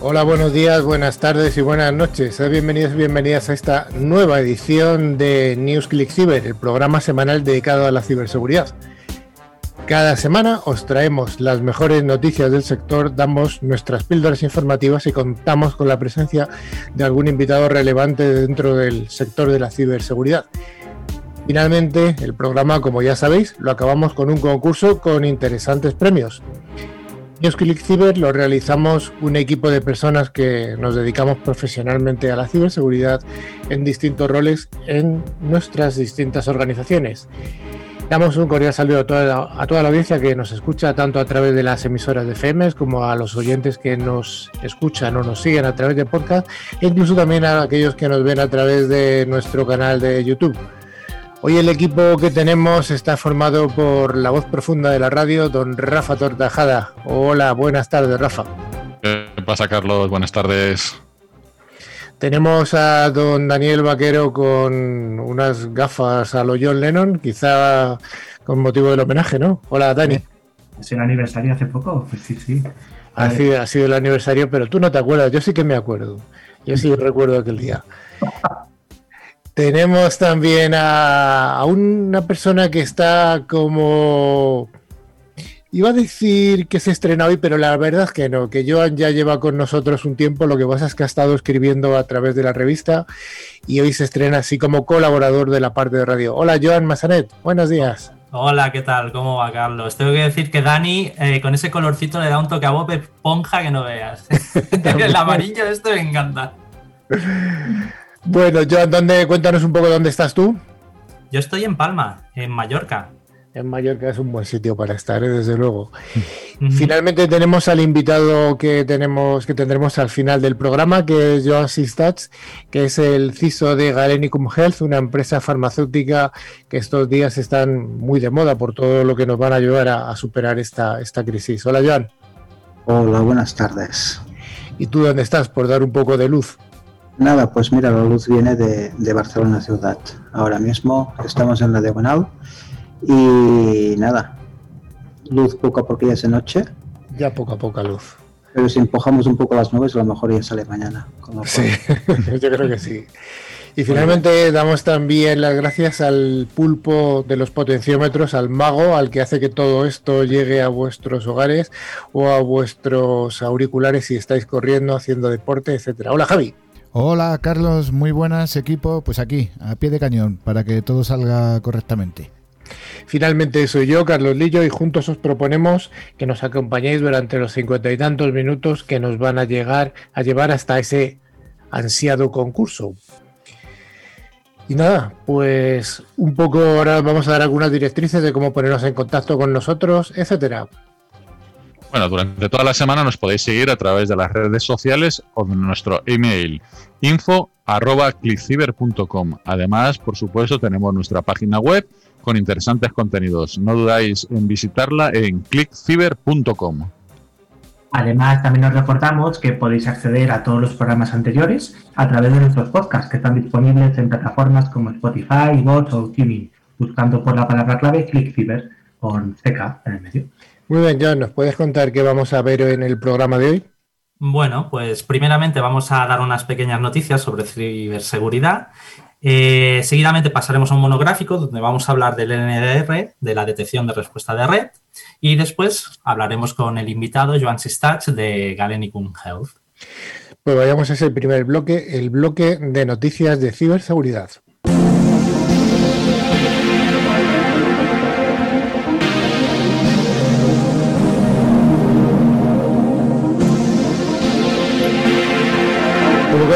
Hola, buenos días, buenas tardes y buenas noches. Bienvenidos y bienvenidas a esta nueva edición de NewsClick Cyber, el programa semanal dedicado a la ciberseguridad. Cada semana os traemos las mejores noticias del sector, damos nuestras píldoras informativas y contamos con la presencia de algún invitado relevante dentro del sector de la ciberseguridad. Finalmente, el programa, como ya sabéis, lo acabamos con un concurso con interesantes premios. NewsClick Cyber lo realizamos un equipo de personas que nos dedicamos profesionalmente a la ciberseguridad en distintos roles en nuestras distintas organizaciones. Damos un cordial saludo a toda, la, audiencia que nos escucha tanto a través de las emisoras de FM como a los oyentes que nos escuchan o nos siguen a través de podcast e incluso también a aquellos que nos ven a través de nuestro canal de YouTube. Hoy el equipo que tenemos está formado por la voz profunda de la radio, don Rafa Tortajada. Hola, buenas tardes, Rafa. ¿Qué pasa, Carlos? Buenas tardes. Tenemos a don Daniel Vaquero con unas gafas a lo John Lennon, quizá con motivo del homenaje, ¿no? Hola, Dani. ¿Es el aniversario hace poco? Pues sí, sí. Ha sido, ha sido el aniversario, pero tú no te acuerdas. Yo sí que me acuerdo. Yo sí recuerdo aquel día. Tenemos también a, a, una persona que está como... Iba a decir que se estrena hoy, pero la verdad es que no, que Joan ya lleva con nosotros un tiempo, lo que pasa es que ha estado escribiendo a través de la revista y hoy se estrena así como colaborador de la parte de radio. Hola Joan Massanet, buenos días. Hola, ¿qué tal? ¿Cómo va, Carlos? Tengo que decir que Dani, eh, con ese colorcito, le da un toque a Bob Esponja que no veas. El amarillo de esto me encanta. Bueno, Joan, ¿dónde, cuéntanos un poco dónde estás tú. Yo estoy en Palma, en Mallorca. En Mallorca es un buen sitio para estar, ¿eh? desde luego. Uh -huh. Finalmente tenemos al invitado que tenemos, que tendremos al final del programa, que es Joan Sistats, que es el CISO de Galenicum Health, una empresa farmacéutica que estos días están muy de moda por todo lo que nos van a ayudar a, a superar esta, esta crisis. Hola, Joan. Hola, buenas tardes. ¿Y tú dónde estás? Por dar un poco de luz. Nada, pues mira, la luz viene de, de, Barcelona ciudad. Ahora mismo estamos en la diagonal y nada, luz poco a poco ya es de noche. Ya poco a poco luz. Pero si empujamos un poco las nubes, a lo mejor ya sale mañana. Sí, yo creo que sí. Y finalmente damos también las gracias al pulpo de los potenciómetros, al mago, al que hace que todo esto llegue a vuestros hogares o a vuestros auriculares si estáis corriendo, haciendo deporte, etcétera. Hola Javi. Hola Carlos, muy buenas equipo, pues aquí, a pie de cañón, para que todo salga correctamente. Finalmente soy yo, Carlos Lillo, y juntos os proponemos que nos acompañéis durante los cincuenta y tantos minutos que nos van a llegar a llevar hasta ese ansiado concurso. Y nada, pues un poco ahora vamos a dar algunas directrices de cómo ponernos en contacto con nosotros, etcétera. Bueno, durante toda la semana nos podéis seguir a través de las redes sociales o de nuestro email info. Además, por supuesto, tenemos nuestra página web con interesantes contenidos. No dudáis en visitarla en clickciber.com. Además, también os recordamos que podéis acceder a todos los programas anteriores a través de nuestros podcasts que están disponibles en plataformas como Spotify, Bots o TuneIn, buscando por la palabra clave ClickCiber con CK en el medio. Muy bien, John, ¿nos puedes contar qué vamos a ver en el programa de hoy? Bueno, pues primeramente vamos a dar unas pequeñas noticias sobre ciberseguridad. Eh, seguidamente pasaremos a un monográfico donde vamos a hablar del NDR, de la detección de respuesta de red, y después hablaremos con el invitado Joan Sistach de Galenicum Health. Pues vayamos a ese primer bloque, el bloque de noticias de ciberseguridad.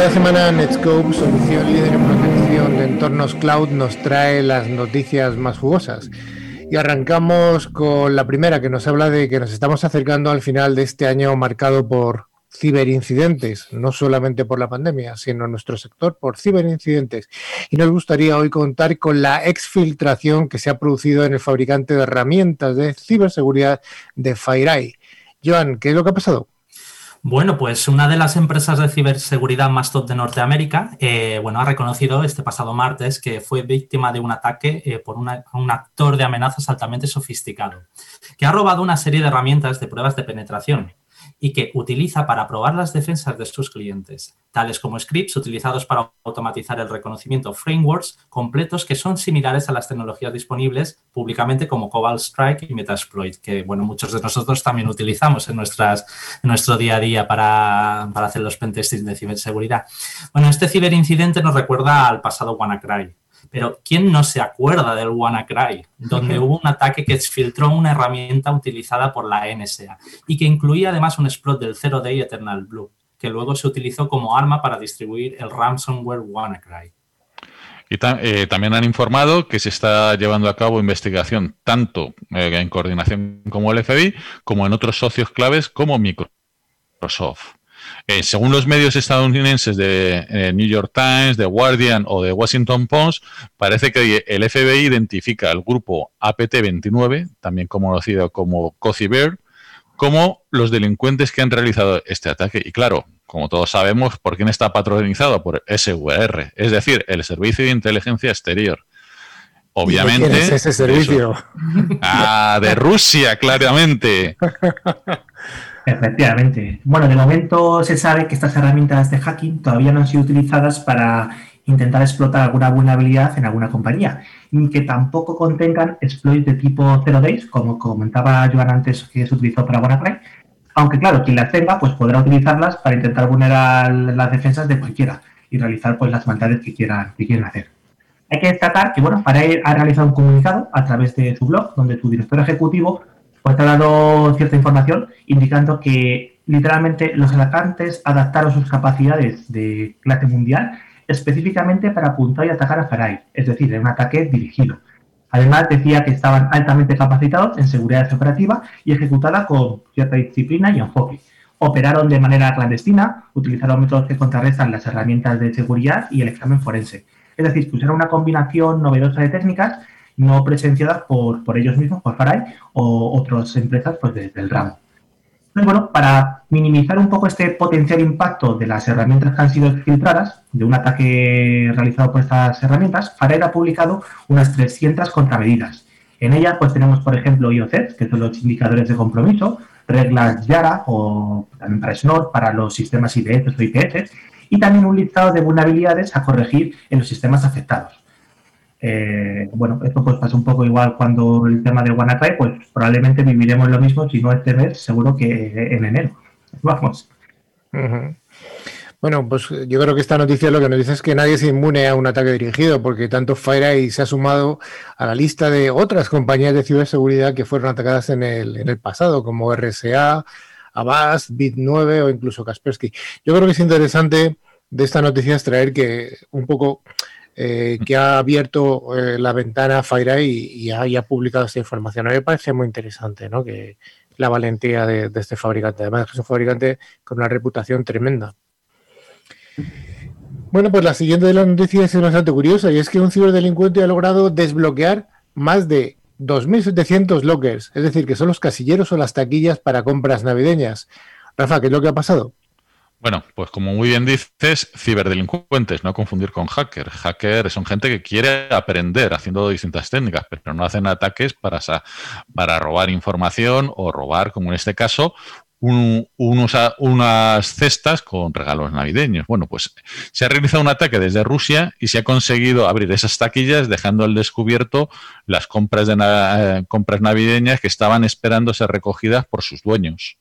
Cada semana, Netscope, solución líder en protección de entornos cloud, nos trae las noticias más jugosas. Y arrancamos con la primera, que nos habla de que nos estamos acercando al final de este año marcado por ciberincidentes, no solamente por la pandemia, sino en nuestro sector por ciberincidentes. Y nos gustaría hoy contar con la exfiltración que se ha producido en el fabricante de herramientas de ciberseguridad de FireEye. Joan, ¿qué es lo que ha pasado? Bueno, pues una de las empresas de ciberseguridad más top de Norteamérica, eh, bueno, ha reconocido este pasado martes que fue víctima de un ataque eh, por un actor de amenazas altamente sofisticado, que ha robado una serie de herramientas de pruebas de penetración y que utiliza para probar las defensas de sus clientes, tales como scripts utilizados para automatizar el reconocimiento frameworks completos que son similares a las tecnologías disponibles públicamente como Cobalt Strike y Metasploit, que bueno, muchos de nosotros también utilizamos en, nuestro día a día para, para hacer los pentestings de ciberseguridad. Bueno, este ciberincidente nos recuerda al pasado WannaCry, pero ¿quién no se acuerda del WannaCry, donde hubo un ataque que exfiltró una herramienta utilizada por la NSA y que incluía además un exploit del Zero Day Eternal Blue, que luego se utilizó como arma para distribuir el ransomware WannaCry? Y eh, también han informado que se está llevando a cabo investigación tanto eh, en coordinación como el FBI como en otros socios claves como Microsoft. Según los medios estadounidenses de eh, New York Times, The Guardian o de Washington Post, parece que el FBI identifica al grupo APT-29, también conocido como Cozy Bear, como los delincuentes que han realizado este ataque. Y claro, como todos sabemos, ¿por quién está patronizado? Por SVR, es decir, el Servicio de Inteligencia Exterior. Obviamente. ¿Quién es ese servicio? Ah, de Rusia, claramente. Efectivamente. Bueno, de momento se sabe que estas herramientas de hacking todavía no han sido utilizadas para intentar explotar alguna vulnerabilidad en alguna compañía, ni que tampoco contengan exploits de tipo zero days, como comentaba Joan antes que se utilizó para WannaCry, aunque claro, quien las tenga pues podrá utilizarlas para intentar vulnerar las defensas de cualquiera y realizar pues las maldades que quieran, que quieran hacer. Hay que destacar que bueno, para ha realizado un comunicado a través de su blog, donde su director ejecutivo pues ha dado cierta información indicando que literalmente los atacantes adaptaron sus capacidades de clase mundial específicamente para apuntar y atacar a Farai, es decir, en un ataque dirigido. Además, decía que estaban altamente capacitados en seguridad operativa y ejecutada con cierta disciplina y enfoque. Operaron de manera clandestina, utilizaron métodos que contrarrestan las herramientas de seguridad y el examen forense. Es decir, que una combinación novedosa de técnicas no presenciadas por, por ellos mismos, por Farai o otras empresas pues, del ramo. Entonces, bueno, para minimizar un poco este potencial impacto de las herramientas que han sido filtradas, de un ataque realizado por estas herramientas, Farai ha publicado unas 300 contramedidas. En ellas, pues tenemos, por ejemplo, IOCs, que son los indicadores de compromiso, reglas YARA o también para SNOR, para los sistemas IDS o IPS, y también un listado de vulnerabilidades a corregir en los sistemas afectados. Eh, bueno, esto pues pasa un poco igual cuando el tema de WannaCry, pues probablemente viviremos lo mismo, si no este mes, seguro que en enero. Vamos. Bueno, pues yo creo que esta noticia lo que nos dice es que nadie se inmune a un ataque dirigido, porque tanto FireEye se ha sumado a la lista de otras compañías de ciberseguridad que fueron atacadas en el, en el pasado, como RSA, Avast, Bit9 o incluso Kaspersky. Yo creo que es interesante de esta noticia extraer que un poco eh, que ha abierto eh, la ventana FireEye y, y, ha, publicado esta información. A mí me parece muy interesante ¿no? que la valentía de, este fabricante. Además, es un fabricante con una reputación tremenda. Bueno, pues la siguiente de las noticias es bastante curiosa y es que un ciberdelincuente ha logrado desbloquear más de 2.700 lockers, es decir, que son los casilleros o las taquillas para compras navideñas. Rafa, ¿qué es lo que ha pasado? Bueno, pues como muy bien dices, ciberdelincuentes, no confundir con hacker. Hacker son gente que quiere aprender haciendo distintas técnicas, pero no hacen ataques para, para robar información o robar, como en este caso, unas cestas con regalos navideños. Bueno, pues se ha realizado un ataque desde Rusia y se ha conseguido abrir esas taquillas dejando al descubierto las compras, de eh, compras navideñas que estaban esperando ser recogidas por sus dueños.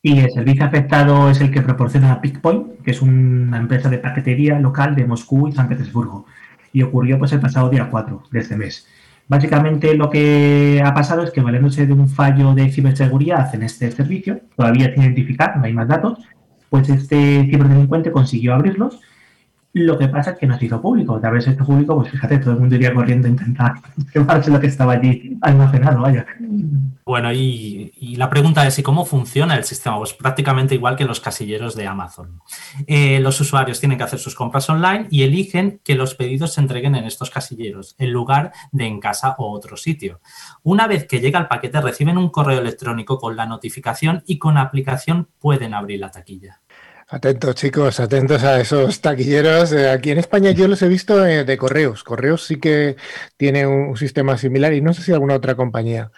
Y el servicio afectado es el que proporciona Pickpoint, que es una empresa de paquetería local de Moscú y San Petersburgo. Y ocurrió pues el pasado día 4 de este mes. Básicamente lo que ha pasado es que valiéndose de un fallo de ciberseguridad en este servicio, todavía sin identificar, no hay más datos, pues este ciberdelincuente consiguió abrirlos Lo que pasa es que no se hizo público. De haberse hecho público, pues fíjate, todo el mundo iría corriendo a intentar llevarse lo que estaba allí almacenado, vaya. Bueno, y, la pregunta es, ¿y cómo funciona el sistema? Pues prácticamente igual que los casilleros de Amazon. Eh, los usuarios tienen que hacer sus compras online y eligen que los pedidos se entreguen en estos casilleros, en lugar de en casa o otro sitio. Una vez que llega el paquete, reciben un correo electrónico con la notificación y con aplicación pueden abrir la taquilla. Atentos, chicos, atentos a esos taquilleros. Eh, aquí en España yo los he visto eh, de correos. Correos sí que tiene un, sistema similar y no sé si alguna otra compañía.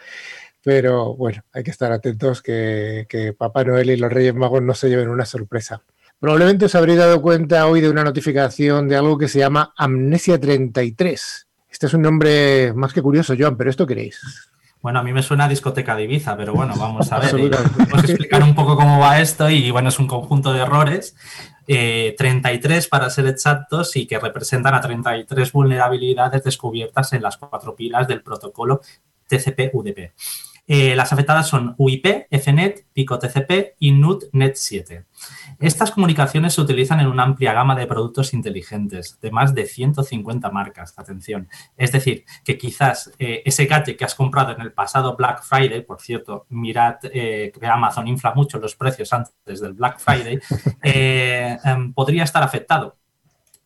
Pero bueno, hay que estar atentos que, que Papá Noel y los Reyes Magos no se lleven una sorpresa. Probablemente os habréis dado cuenta hoy de una notificación de algo que se llama Amnesia 33. Este es un nombre más que curioso, Joan, pero ¿esto queréis? Bueno, a mí me suena a discoteca de Ibiza, pero bueno, vamos a ver. Vamos a explicar un poco cómo va esto y bueno, es un conjunto de errores, 33 eh, para ser exactos y que representan a 33 vulnerabilidades descubiertas en las cuatro pilas del protocolo TCP-UDP. Eh, las afectadas son UIP, FNET, Pico TCP y NUT NET 7. Estas comunicaciones se utilizan en una amplia gama de productos inteligentes, de más de 150 marcas, atención. Es decir, que quizás eh, ese gadget que has comprado en el pasado Black Friday, por cierto, mirad eh, que Amazon infla mucho los precios antes del Black Friday, em, podría estar afectado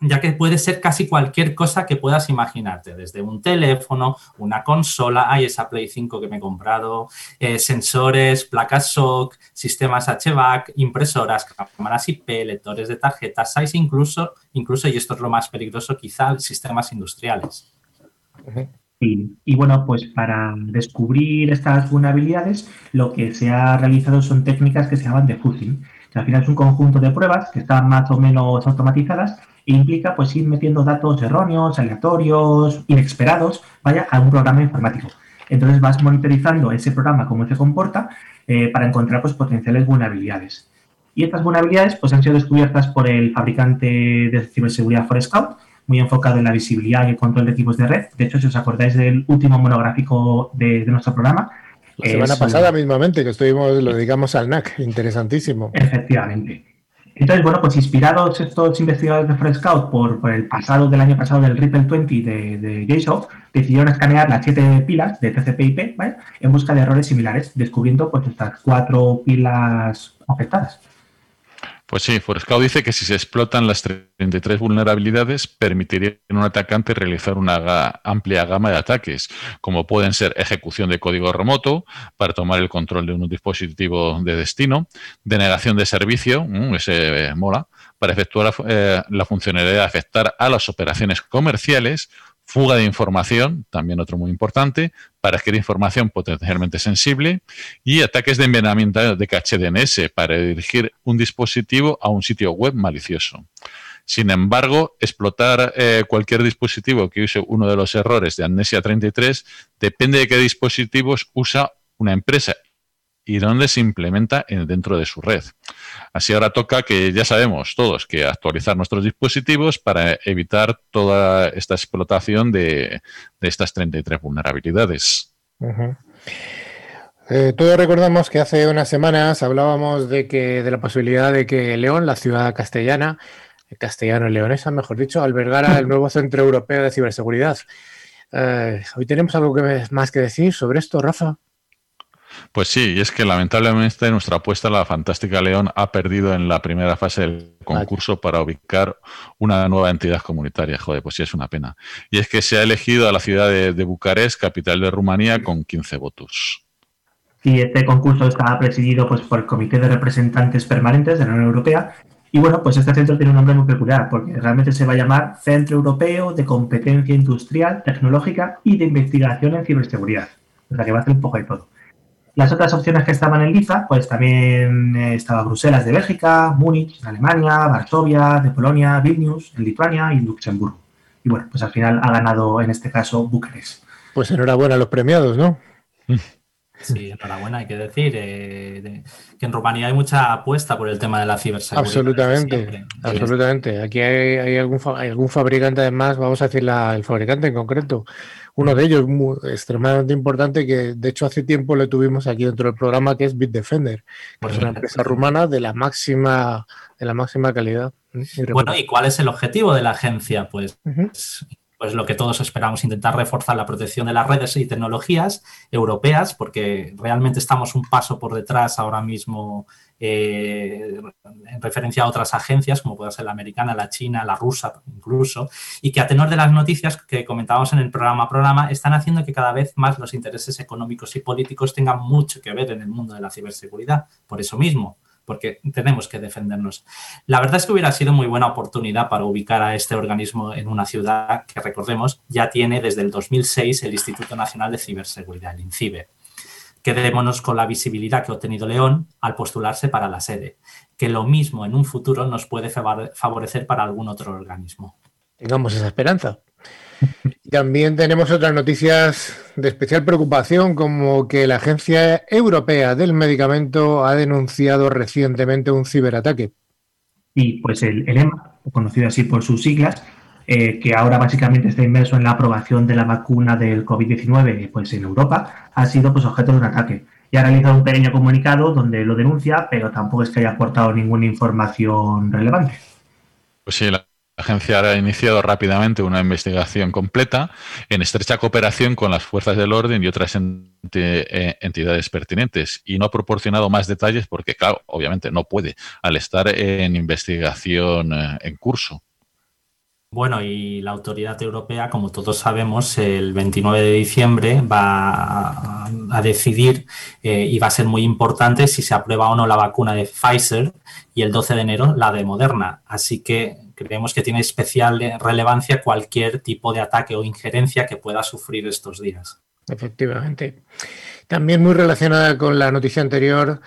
ya que puede ser casi cualquier cosa que puedas imaginarte, desde un teléfono, una consola, hay esa Play 5 que me he comprado, eh, sensores, placas SOC, sistemas HVAC, impresoras, cámaras IP, lectores de tarjetas, SAIS incluso, incluso, y esto es lo más peligroso quizá, sistemas industriales. Y bueno, pues para descubrir estas vulnerabilidades, lo que se ha realizado son técnicas que se llaman al final es un conjunto de pruebas que están más o menos automatizadas implica pues ir metiendo datos erróneos, aleatorios, inesperados, vaya, a un programa informático. Entonces vas monitorizando ese programa, cómo se comporta, eh, para encontrar pues, potenciales vulnerabilidades. Y estas vulnerabilidades pues, han sido descubiertas por el fabricante de ciberseguridad Forescout, muy enfocado en la visibilidad y el control de equipos de red. De hecho, si os acordáis del último monográfico de, nuestro programa, la semana pasada mismamente, que estuvimos, lo dedicamos al NAC, interesantísimo. Efectivamente. Entonces, bueno, pues inspirados estos investigadores de Forescout por, por el pasado del año pasado del Ripple 20 de, de decidieron escanear las siete pilas de TCP/IP ¿vale? en busca de errores similares, descubriendo pues estas cuatro pilas afectadas. Pues sí, Forescout dice que si se explotan las 33 vulnerabilidades, permitiría a un atacante realizar una amplia gama de ataques, como pueden ser ejecución de código remoto para tomar el control de un dispositivo de destino, denegación de servicio, mm, ese eh, mola, para efectuar eh, la funcionalidad de afectar a las operaciones comerciales fuga de información, también otro muy importante, para adquirir información potencialmente sensible, y ataques de envenenamiento de caché DNS para dirigir un dispositivo a un sitio web malicioso. Sin embargo, explotar eh, cualquier dispositivo que use uno de los errores de Amnesia 33 depende de qué dispositivos usa una empresa y dónde se implementa dentro de su red. Así ahora toca que ya sabemos todos que actualizar nuestros dispositivos para evitar toda esta explotación de, estas 33 vulnerabilidades. Eh, todos recordamos que hace unas semanas hablábamos de que de la posibilidad de que León, la ciudad castellana, castellano-leonesa, mejor dicho, albergara el nuevo Centro Europeo de Ciberseguridad. Eh, hoy tenemos algo que, más que decir sobre esto, Rafa. Pues sí, y es que lamentablemente nuestra apuesta, la Fantástica León, ha perdido en la primera fase del concurso para ubicar una nueva entidad comunitaria. Joder, pues sí es una pena. Y es que se ha elegido a la ciudad de, Bucarest, capital de Rumanía, con 15 votos. Y este concurso está presidido pues, por el Comité de Representantes Permanentes de la Unión Europea. Y bueno, pues este centro tiene un nombre muy peculiar, porque realmente se va a llamar Centro Europeo de Competencia Industrial, Tecnológica y de Investigación en Ciberseguridad. O sea que va a hacer un poco de todo. Las otras opciones que estaban en Liza, pues también eh, estaba Bruselas de Bélgica, Múnich en Alemania, Varsovia de Polonia, Vilnius en Lituania y Luxemburgo. Y bueno, pues al final ha ganado en este caso Bucarest. Pues enhorabuena a los premiados, ¿no? Sí, enhorabuena, hay que decir eh, que en Rumanía hay mucha apuesta por el tema de la ciberseguridad. Absolutamente, absolutamente. Aquí hay, algún, algún fabricante además, vamos a decir el fabricante en concreto, uno de ellos muy, extremadamente importante que de hecho hace tiempo le tuvimos aquí dentro del programa que es Bitdefender, que es una empresa rumana de la máxima de la máxima calidad. Bueno, ¿y cuál es el objetivo de la agencia? Pues, pues lo que todos esperamos, intentar reforzar la protección de las redes y tecnologías europeas, porque realmente estamos un paso por detrás ahora mismo eh, en referencia a otras agencias, como puede ser la americana, la china, la rusa incluso, y que a tenor de las noticias que comentábamos en el programa programa, están haciendo que cada vez más los intereses económicos y políticos tengan mucho que ver en el mundo de la ciberseguridad. Por eso mismo, porque tenemos que defendernos. La verdad es que hubiera sido muy buena oportunidad para ubicar a este organismo en una ciudad que, recordemos, ya tiene desde el 2006 el Instituto Nacional de Ciberseguridad, el INCIBE. Quedémonos con la visibilidad que ha obtenido León al postularse para la sede, que lo mismo en un futuro nos puede favorecer para algún otro organismo. Tengamos esa esperanza. También tenemos otras noticias de especial preocupación, como que la Agencia Europea del Medicamento ha denunciado recientemente un ciberataque. Y pues el, EMA, conocido así por sus siglas, eh, que ahora básicamente está inmerso en la aprobación de la vacuna del COVID-19 pues en Europa, ha sido pues objeto de un ataque. Y ha realizado un pequeño comunicado donde lo denuncia, pero tampoco es que haya aportado ninguna información relevante. Pues sí, la agencia ha iniciado rápidamente una investigación completa en estrecha cooperación con las fuerzas del orden y otras eh, entidades pertinentes y no ha proporcionado más detalles porque, claro, obviamente no puede al estar en investigación eh, en curso. Bueno, y la autoridad europea, como todos sabemos, el 29 de diciembre va a, decidir eh, y va a ser muy importante si se aprueba o no la vacuna de Pfizer y el 12 de enero la de Moderna. Así que creemos que tiene especial relevancia cualquier tipo de ataque o injerencia que pueda sufrir estos días. Efectivamente. También muy relacionada con la noticia anterior,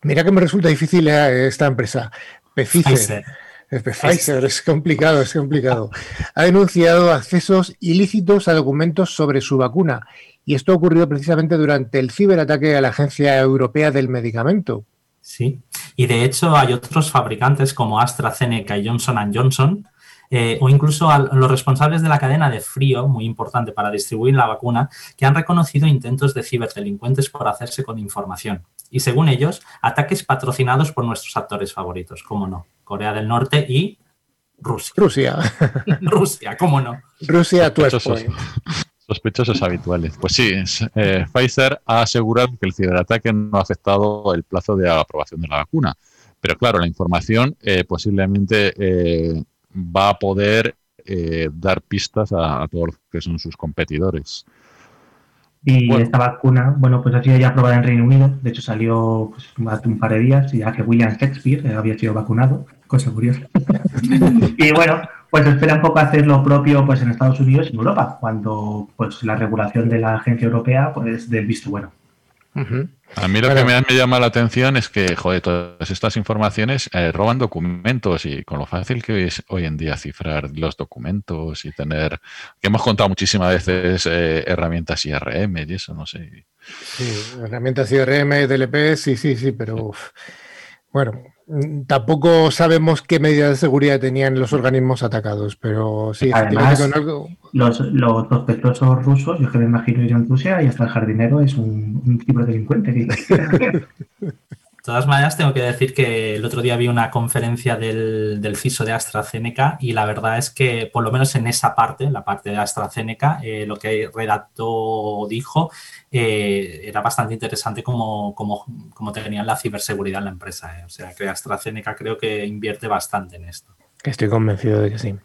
mira que me resulta difícil eh, esta empresa, Pfizer. Pfizer, es complicado, es complicado. Ha denunciado accesos ilícitos a documentos sobre su vacuna y esto ha ocurrido precisamente durante el ciberataque a la Agencia Europea del Medicamento. Sí, y de hecho hay otros fabricantes como AstraZeneca y Johnson Johnson, eh, o incluso a los responsables de la cadena de frío, muy importante para distribuir la vacuna, que han reconocido intentos de ciberdelincuentes por hacerse con información. Y según ellos, ataques patrocinados por nuestros actores favoritos, como no, Corea del Norte y Rusia. Rusia. Rusia, cómo no. Rusia, tu sospechosos habituales. Pues sí, eh, Pfizer ha asegurado que el ciberataque no ha afectado el plazo de aprobación de la vacuna. Pero claro, la información eh, posiblemente eh, va a poder dar pistas a, todos los que son sus competidores. Y esta vacuna, bueno, pues ha sido ya aprobada en Reino Unido. De hecho, salió pues, hace un par de días, ya que William Shakespeare había sido vacunado, cosa curiosa. y bueno, pues espera un poco hacer lo propio pues en Estados Unidos y en Europa, cuando pues la regulación de la agencia europea pues del visto bueno. A mí lo que me, llama la atención es que, joder, todas estas informaciones eh, roban documentos y con lo fácil que es hoy en día cifrar los documentos y tener, que hemos contado muchísimas veces eh, herramientas IRM y eso, no sé. Sí, herramientas IRM, DLP, sí, sí, sí, pero bueno, tampoco sabemos qué medidas de seguridad tenían los organismos atacados, pero sí, Además, algo... los, los sospechosos rusos, yo que me imagino ir en Rusia y hasta el jardinero es un, un tipo de delincuente. De todas maneras, tengo que decir que el otro día vi una conferencia del, del CISO de AstraZeneca y la verdad es que, por lo menos en esa parte, la parte de AstraZeneca, eh, lo que redactó dijo eh, era bastante interesante como, como, como, tenían la ciberseguridad en la empresa. Eh. O sea, que AstraZeneca creo que invierte bastante en esto. Estoy convencido de que sí.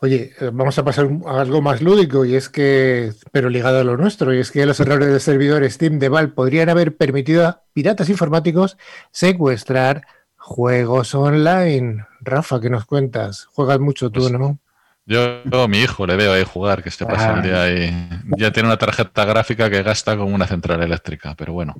Oye, eh, vamos a pasar a algo más lúdico y es que, pero ligado a lo nuestro, y es que los errores del servidor Steam de Valve podrían haber permitido a piratas informáticos secuestrar juegos online. Rafa, ¿qué nos cuentas? Juegas mucho tú, pues ¿no? Yo, a mi hijo le veo ahí jugar, que se pasa el día ahí. Ya tiene una tarjeta gráfica que gasta como una central eléctrica, pero bueno.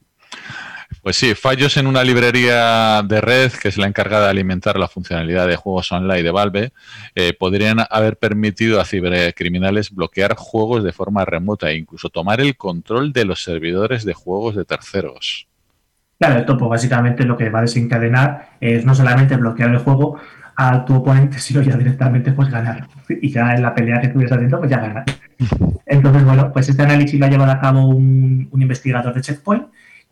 Pues sí, fallos en una librería de red, que es la encargada de alimentar la funcionalidad de juegos online de Valve, eh, podrían haber permitido a cibercriminales bloquear juegos de forma remota e incluso tomar el control de los servidores de juegos de terceros. Claro, esto pues, básicamente lo que va a desencadenar es no solamente bloquear el juego a tu oponente, sino ya directamente pues ganar. Y ya en la pelea que estuvieras haciendo, pues ya ganar. Entonces, bueno, pues este análisis lo ha llevado a cabo un investigador de Checkpoint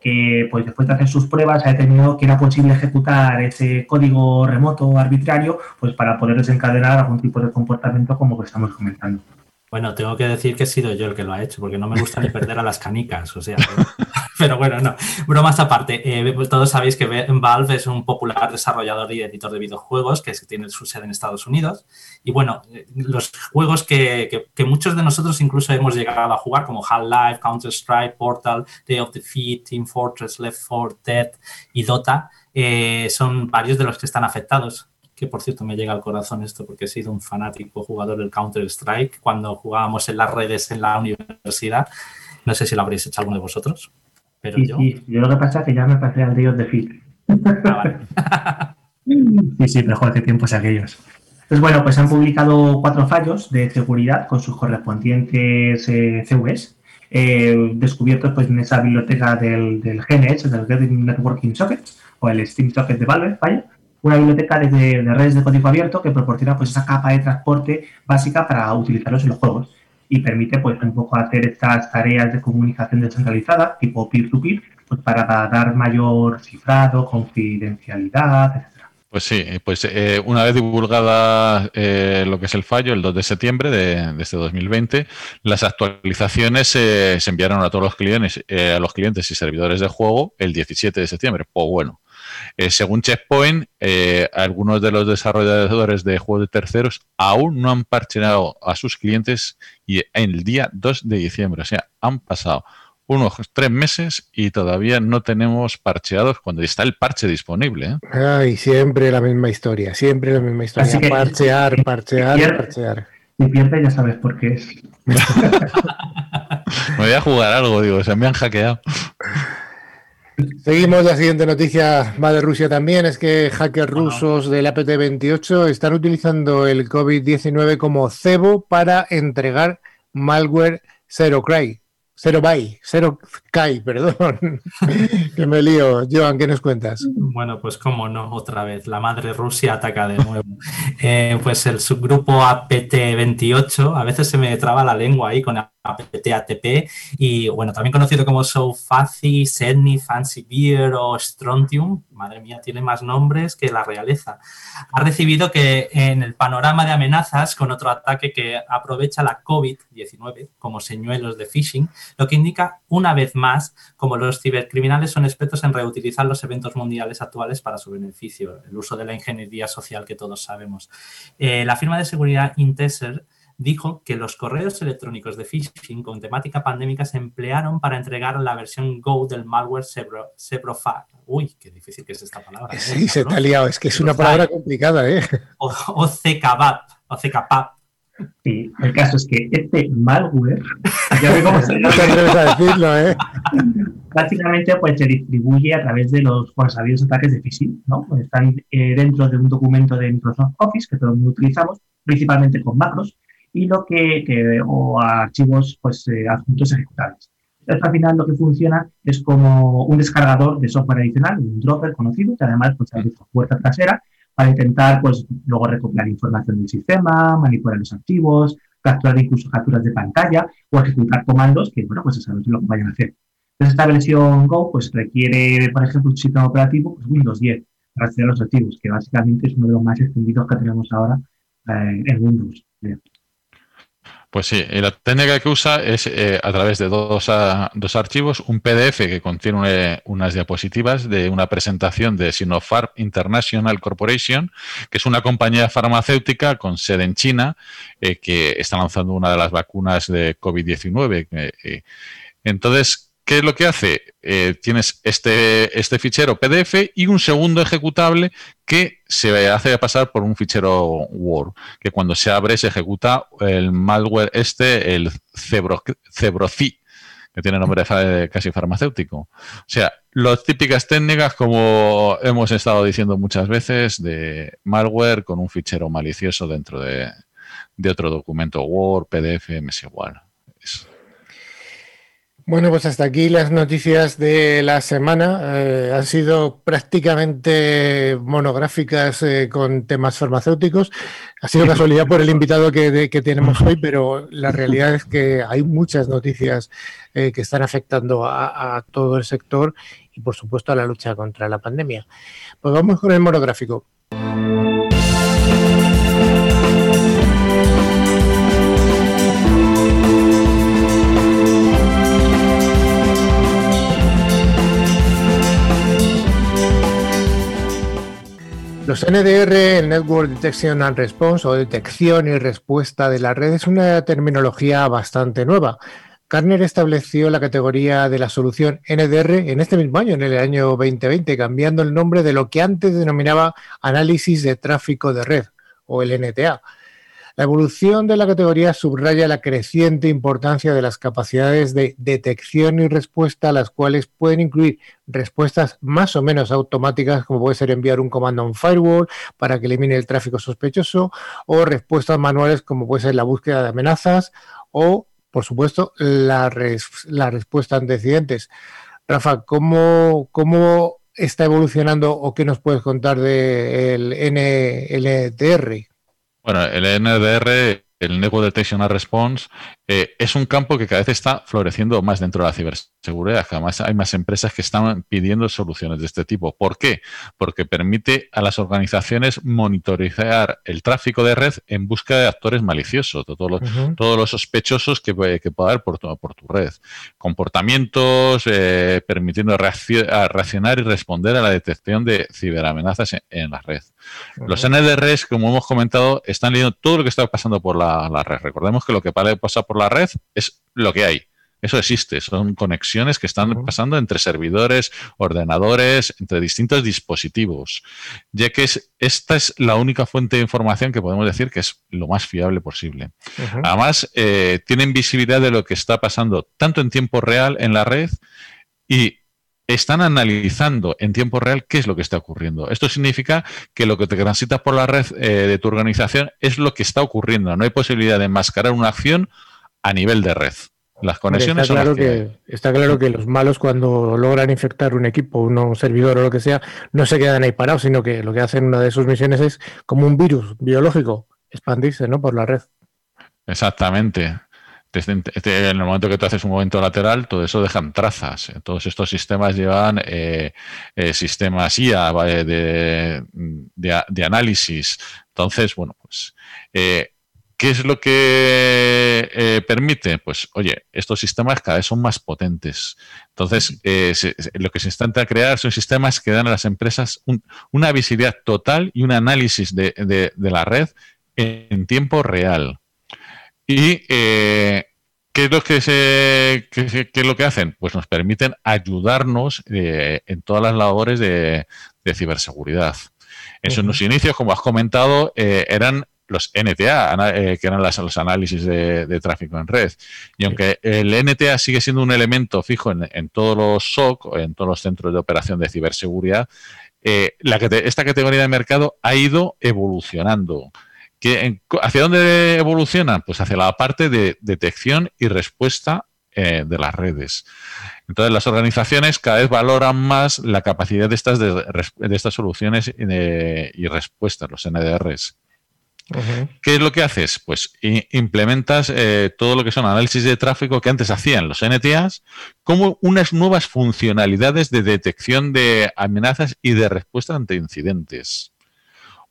que pues después de hacer sus pruebas ha determinado que era posible ejecutar ese código remoto arbitrario pues para poder desencadenar algún tipo de comportamiento como que estamos comentando. Bueno, tengo que decir que he sido yo el que lo ha hecho, porque no me gusta ni perder a las canicas, o sea. Pero bueno, no. Bromas aparte, eh, todos sabéis que Valve es un popular desarrollador y editor de videojuegos que tiene su sede en Estados Unidos. Y bueno, eh, los juegos que, muchos de nosotros incluso hemos llegado a jugar, como Half-Life, Counter-Strike, Portal, Day of Defeat, Team Fortress, Left 4 Dead y Dota, eh, son varios de los que están afectados que por cierto me llega al corazón esto porque he sido un fanático jugador del Counter-Strike cuando jugábamos en las redes en la universidad. No sé si lo habréis hecho alguno de vosotros, pero yo... Sí, yo lo que pasa es que ya me pasé al Day de Fit. Ah, sí, sí, pero joder, qué tiempos aquellos. Pues bueno, pues han publicado cuatro fallos de seguridad con sus correspondientes eh, CVs, eh, descubiertos pues, en esa biblioteca del, del GNS, del Get Networking Sockets, o el Steam Socket de Valve, vaya, una biblioteca de, redes de código abierto que proporciona pues, esa capa de transporte básica para utilizarlos en los juegos y permite pues, un poco hacer estas tareas de comunicación descentralizada, tipo peer-to-peer, pues, para dar mayor cifrado, confidencialidad, etc. Pues sí, pues eh, una vez divulgada eh, lo que es el fallo, el 2 de septiembre de, este 2020, las actualizaciones se enviaron a todos los clientes, eh, a los clientes y servidores de juego el 17 de septiembre. Pues bueno, eh, según Checkpoint, eh, algunos de los desarrolladores de juegos de terceros aún no han parcheado a sus clientes y en el día 2 de diciembre. O sea, han pasado unos tres meses y todavía no tenemos parcheados cuando está el parche disponible. ¿eh? Ay, siempre la misma historia, siempre la misma historia. parchear, parchear, parchear. Y pierde ya sabes por qué es. me voy a jugar algo, digo, se me han hackeado. Seguimos, la siguiente noticia va de Rusia también, es que hackers rusos del APT-28 están utilizando el COVID-19 como cebo para entregar malware Zero Cry. Cero Bay, Cero Kai, perdón. que me lío. Joan, ¿qué nos cuentas? Bueno, pues cómo no, otra vez. La madre Rusia ataca de nuevo. Eh, pues el subgrupo APT28, a veces se me traba la lengua ahí con APT-ATP y bueno, también conocido como SoFaci, Sedni, Fancy Beer o Strontium, madre mía, tiene más nombres que la realeza. Ha recibido que en el panorama de amenazas con otro ataque que aprovecha la COVID-19 como señuelos de phishing, lo que indica una vez más como los cibercriminales son expertos en reutilizar los eventos mundiales actuales para su beneficio, el uso de la ingeniería social que todos sabemos. Eh, la firma de seguridad Inteser dijo que los correos electrónicos de phishing con temática pandémica se emplearon para entregar la versión Go del malware Cebrofag. Uy, qué difícil que es esta palabra. ¿eh? Sí, se te ha liado, es que es una palabra complicada, ¿eh? O, o o Sí, el caso es que este malware, ya ve cómo se decirlo, ¿eh? Básicamente, pues se distribuye a través de los sabidos ataques de phishing, ¿no? Están eh, dentro de un documento de Microsoft Office que todos utilizamos, principalmente con macros, y lo que, o archivos pues eh, adjuntos ejecutables. Entonces, al final lo que funciona es como un descargador de software adicional, un dropper conocido, que además pues, abre puerta trasera para intentar pues luego recopilar información del sistema, manipular los archivos, capturar incluso capturas de pantalla o ejecutar comandos que, bueno, pues sabes lo que vayan a hacer. Entonces, esta versión Go pues requiere, por ejemplo, un sistema operativo, pues Windows 10, para acceder a los archivos, que básicamente es uno de los más extendidos que tenemos ahora eh, en Windows. Pues sí, y la técnica que usa es eh, a través de dos, dos, archivos, un PDF que contiene unas diapositivas de una presentación de Sinopharm International Corporation, que es una compañía farmacéutica con sede en China eh, que está lanzando una de las vacunas de COVID-19. Eh, entonces, ¿Qué es lo que hace? Eh, tienes este, este fichero PDF y un segundo ejecutable que se hace pasar por un fichero Word, que cuando se abre se ejecuta el malware este, el Cebro, Cebroci, que tiene nombre casi farmacéutico. O sea, las típicas técnicas, como hemos estado diciendo muchas veces, de malware con un fichero malicioso dentro de, de otro documento Word, PDF, me es igual. Bueno, pues hasta aquí las noticias de la semana. Eh, han sido prácticamente monográficas eh, con temas farmacéuticos. Ha sido casualidad por el invitado que, tenemos hoy, pero la realidad es que hay muchas noticias eh, que están afectando a, a todo el sector y, por supuesto, a la lucha contra la pandemia. Pues vamos con el monográfico. Los NDR, Network Detection and Response o detección y respuesta de la red, es una terminología bastante nueva. Carner estableció la categoría de la solución NDR en este mismo año, en el año 2020, cambiando el nombre de lo que antes denominaba análisis de tráfico de red o el NTA. La evolución de la categoría subraya la creciente importancia de las capacidades de detección y respuesta, las cuales pueden incluir respuestas más o menos automáticas, como puede ser enviar un comando a un firewall para que elimine el tráfico sospechoso, o respuestas manuales, como puede ser la búsqueda de amenazas, o, por supuesto, la, respuesta ante incidentes. Rafa, ¿cómo, ¿cómo está evolucionando o qué nos puedes contar del NLTR? Bueno, el NDR el Network Detection and Response eh, es un campo que cada vez está floreciendo más dentro de la ciberseguridad. Además, hay más empresas que están pidiendo soluciones de este tipo. ¿Por qué? Porque permite a las organizaciones monitorizar el tráfico de red en busca de actores maliciosos, de todos los, todos los sospechosos que, que pueda haber por tu, por tu red. Comportamientos eh, permitiendo reaccionar y responder a la detección de ciberamenazas en, la red. Los NDRs, como hemos comentado, están leyendo todo lo que está pasando por la la, red. Recordemos que lo que pasa por la red es lo que hay. Eso existe, son conexiones que están pasando entre servidores, ordenadores, entre distintos dispositivos, ya que es, esta es la única fuente de información que podemos decir que es lo más fiable posible. Además, eh, tienen visibilidad de lo que está pasando tanto en tiempo real en la red y están analizando en tiempo real qué es lo que está ocurriendo. Esto significa que lo que te transita por la red eh, de tu organización es lo que está ocurriendo. No hay posibilidad de enmascarar una acción a nivel de red. Las conexiones está claro que, está claro que los malos cuando logran infectar un equipo, un servidor o lo que sea, no se quedan ahí parados, sino que lo que hacen una de sus misiones es como un virus biológico expandirse, ¿no? Por la red. Exactamente. Este, en el momento que tú haces un movimiento lateral, todo eso dejan trazas. Todos estos sistemas llevan eh, eh, sistemas IA de, de, análisis. Entonces, bueno, pues, eh, ¿qué es lo que permite? Pues, oye, estos sistemas cada vez son más potentes. Entonces, lo que se intenta crear son sistemas que dan a las empresas una visibilidad total y un análisis de, de la red en tiempo real. Y eh, ¿qué es lo que, se, qué, es lo que hacen? Pues nos permiten ayudarnos eh, en todas las labores de, ciberseguridad. En sus inicios, como has comentado, eh, eran los NTA, que eran los análisis de, tráfico en red. Y aunque el NTA sigue siendo un elemento fijo en, todos los SOC, en todos los centros de operación de ciberseguridad, la, esta categoría de mercado ha ido evolucionando. ¿Hacia dónde evoluciona? Pues hacia la parte de detección y respuesta eh, de las redes. Entonces, las organizaciones cada vez valoran más la capacidad de estas, de, estas soluciones y, respuestas, los NDRs. ¿Qué es lo que haces? Pues implementas eh, todo lo que son análisis de tráfico que antes hacían los NTAs como unas nuevas funcionalidades de detección de amenazas y de respuesta ante incidentes.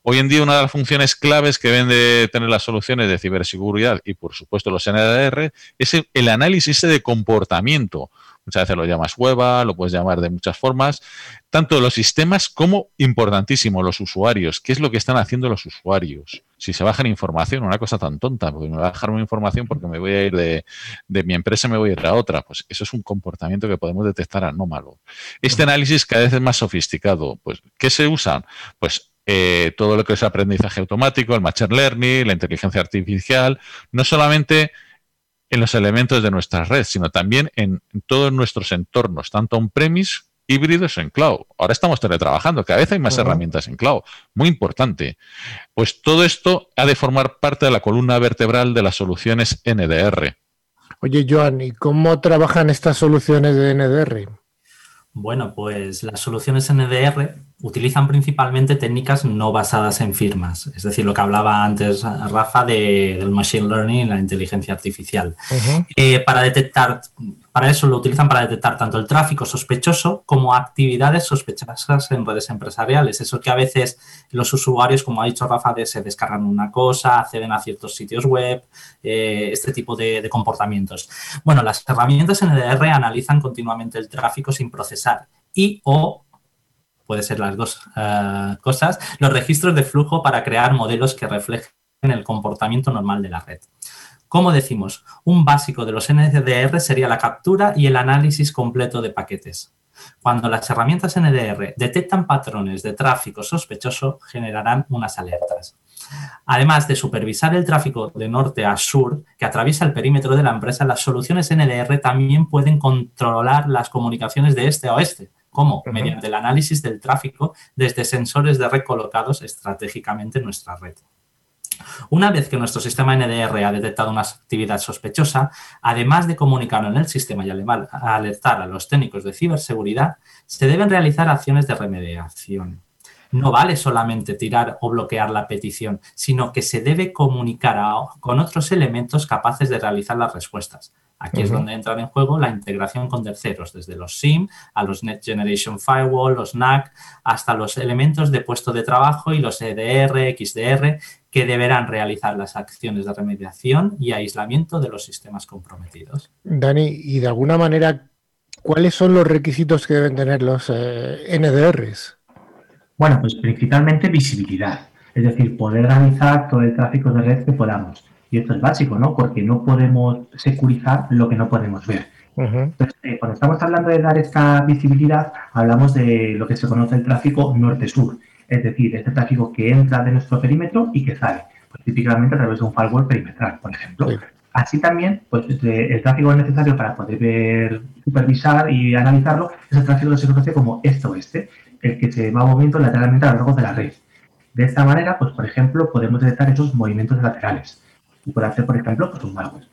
Hoy en día una de las funciones claves que deben de tener las soluciones de ciberseguridad y por supuesto los NDR es el análisis de comportamiento. Muchas veces lo llamas hueva, lo puedes llamar de muchas formas, tanto los sistemas como, importantísimo, los usuarios. ¿Qué es lo que están haciendo los usuarios? Si se bajan información, una cosa tan tonta, porque me voy a bajar una información porque me voy a ir de, de mi empresa, me voy a ir a otra, pues eso es un comportamiento que podemos detectar anómalo. Este análisis cada vez es más sofisticado. Pues, ¿Qué se usan? Pues eh, todo lo que es aprendizaje automático, el machine learning, la inteligencia artificial, no solamente en los elementos de nuestra red, sino también en, todos nuestros entornos, tanto on-premise, híbridos en cloud. Ahora estamos teletrabajando, cada vez hay más herramientas en cloud, muy importante. Pues todo esto ha de formar parte de la columna vertebral de las soluciones NDR. Oye, Joan, ¿y cómo trabajan estas soluciones de NDR? Bueno, pues las soluciones NDR utilizan principalmente técnicas no basadas en firmas, es decir, lo que hablaba antes Rafa del machine learning y la inteligencia artificial. Eh, para detectar, para eso lo utilizan para detectar tanto el tráfico sospechoso como actividades sospechosas en redes empresariales. Eso que a veces los usuarios, como ha dicho Rafa, se descargan una cosa, acceden a ciertos sitios web, eh, este tipo de, de comportamientos. Bueno, las herramientas NDR analizan continuamente el tráfico sin procesar y o puede ser las dos eh, cosas, los registros de flujo para crear modelos que reflejen el comportamiento normal de la red. Como decimos, un básico de los NDR sería la captura y el análisis completo de paquetes. Cuando las herramientas NDR detectan patrones de tráfico sospechoso, generarán unas alertas. Además de supervisar el tráfico de norte a sur que atraviesa el perímetro de la empresa, las soluciones NDR también pueden controlar las comunicaciones de este a oeste, ¿Cómo? Mediante el análisis del tráfico desde sensores de red colocados estratégicamente en nuestra red. Una vez que nuestro sistema NDR ha detectado una actividad sospechosa, además de comunicarlo en el sistema y alertar a los técnicos de ciberseguridad, se deben realizar acciones de remediación. No vale solamente tirar o bloquear la petición, sino que se debe comunicar con otros elementos capaces de realizar las respuestas, Aquí es donde entra en juego la integración con terceros, desde los SIM a los Net Generation Firewall, los NAC, hasta los elementos de puesto de trabajo y los EDR, XDR, que deberán realizar las acciones de remediación y aislamiento de los sistemas comprometidos. Dani, y de alguna manera, ¿cuáles son los requisitos que deben tener los eh, NDRs? Bueno, pues principalmente visibilidad, es decir, poder realizar todo el tráfico de red que podamos y esto es básico, ¿no? Porque no podemos securizar lo que no podemos ver. Entonces, eh, cuando estamos hablando de dar esta visibilidad, hablamos de lo que se conoce el tráfico norte-sur, es decir, este tráfico que entra de nuestro perímetro y que sale, pues, típicamente a través de un firewall perimetral, por ejemplo. Así también, pues el tráfico necesario para poder ver, supervisar y analizarlo es el tráfico que se conoce como este-oeste, el que se va moviendo lateralmente a lo largo de la red. De esta manera, pues por ejemplo, podemos detectar esos movimientos laterales y puede hacer, por ejemplo, pues un malware.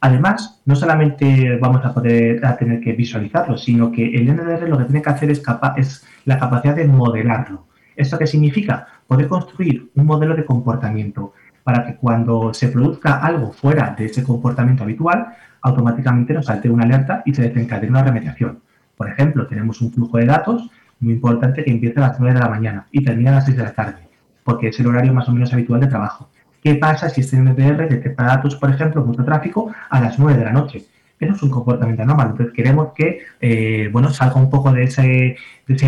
Además, no solamente vamos a poder tener que visualizarlo, sino que el NDR lo que tiene que hacer es, es la capacidad de modelarlo. ¿Esto qué significa? Poder construir un modelo de comportamiento para que cuando se produzca algo fuera de ese comportamiento habitual, automáticamente nos salte una alerta y se desencadene una remediación. Por ejemplo, tenemos un flujo de datos muy importante que empieza a las 9 de la mañana y termina a las 6 de la tarde, porque es el horario más o menos habitual de trabajo. ¿Qué pasa si este NDR detecta datos, por ejemplo, mucho tráfico a las 9 de la noche? Eso es un comportamiento anormal. Entonces queremos que eh, bueno, salga un poco de ese,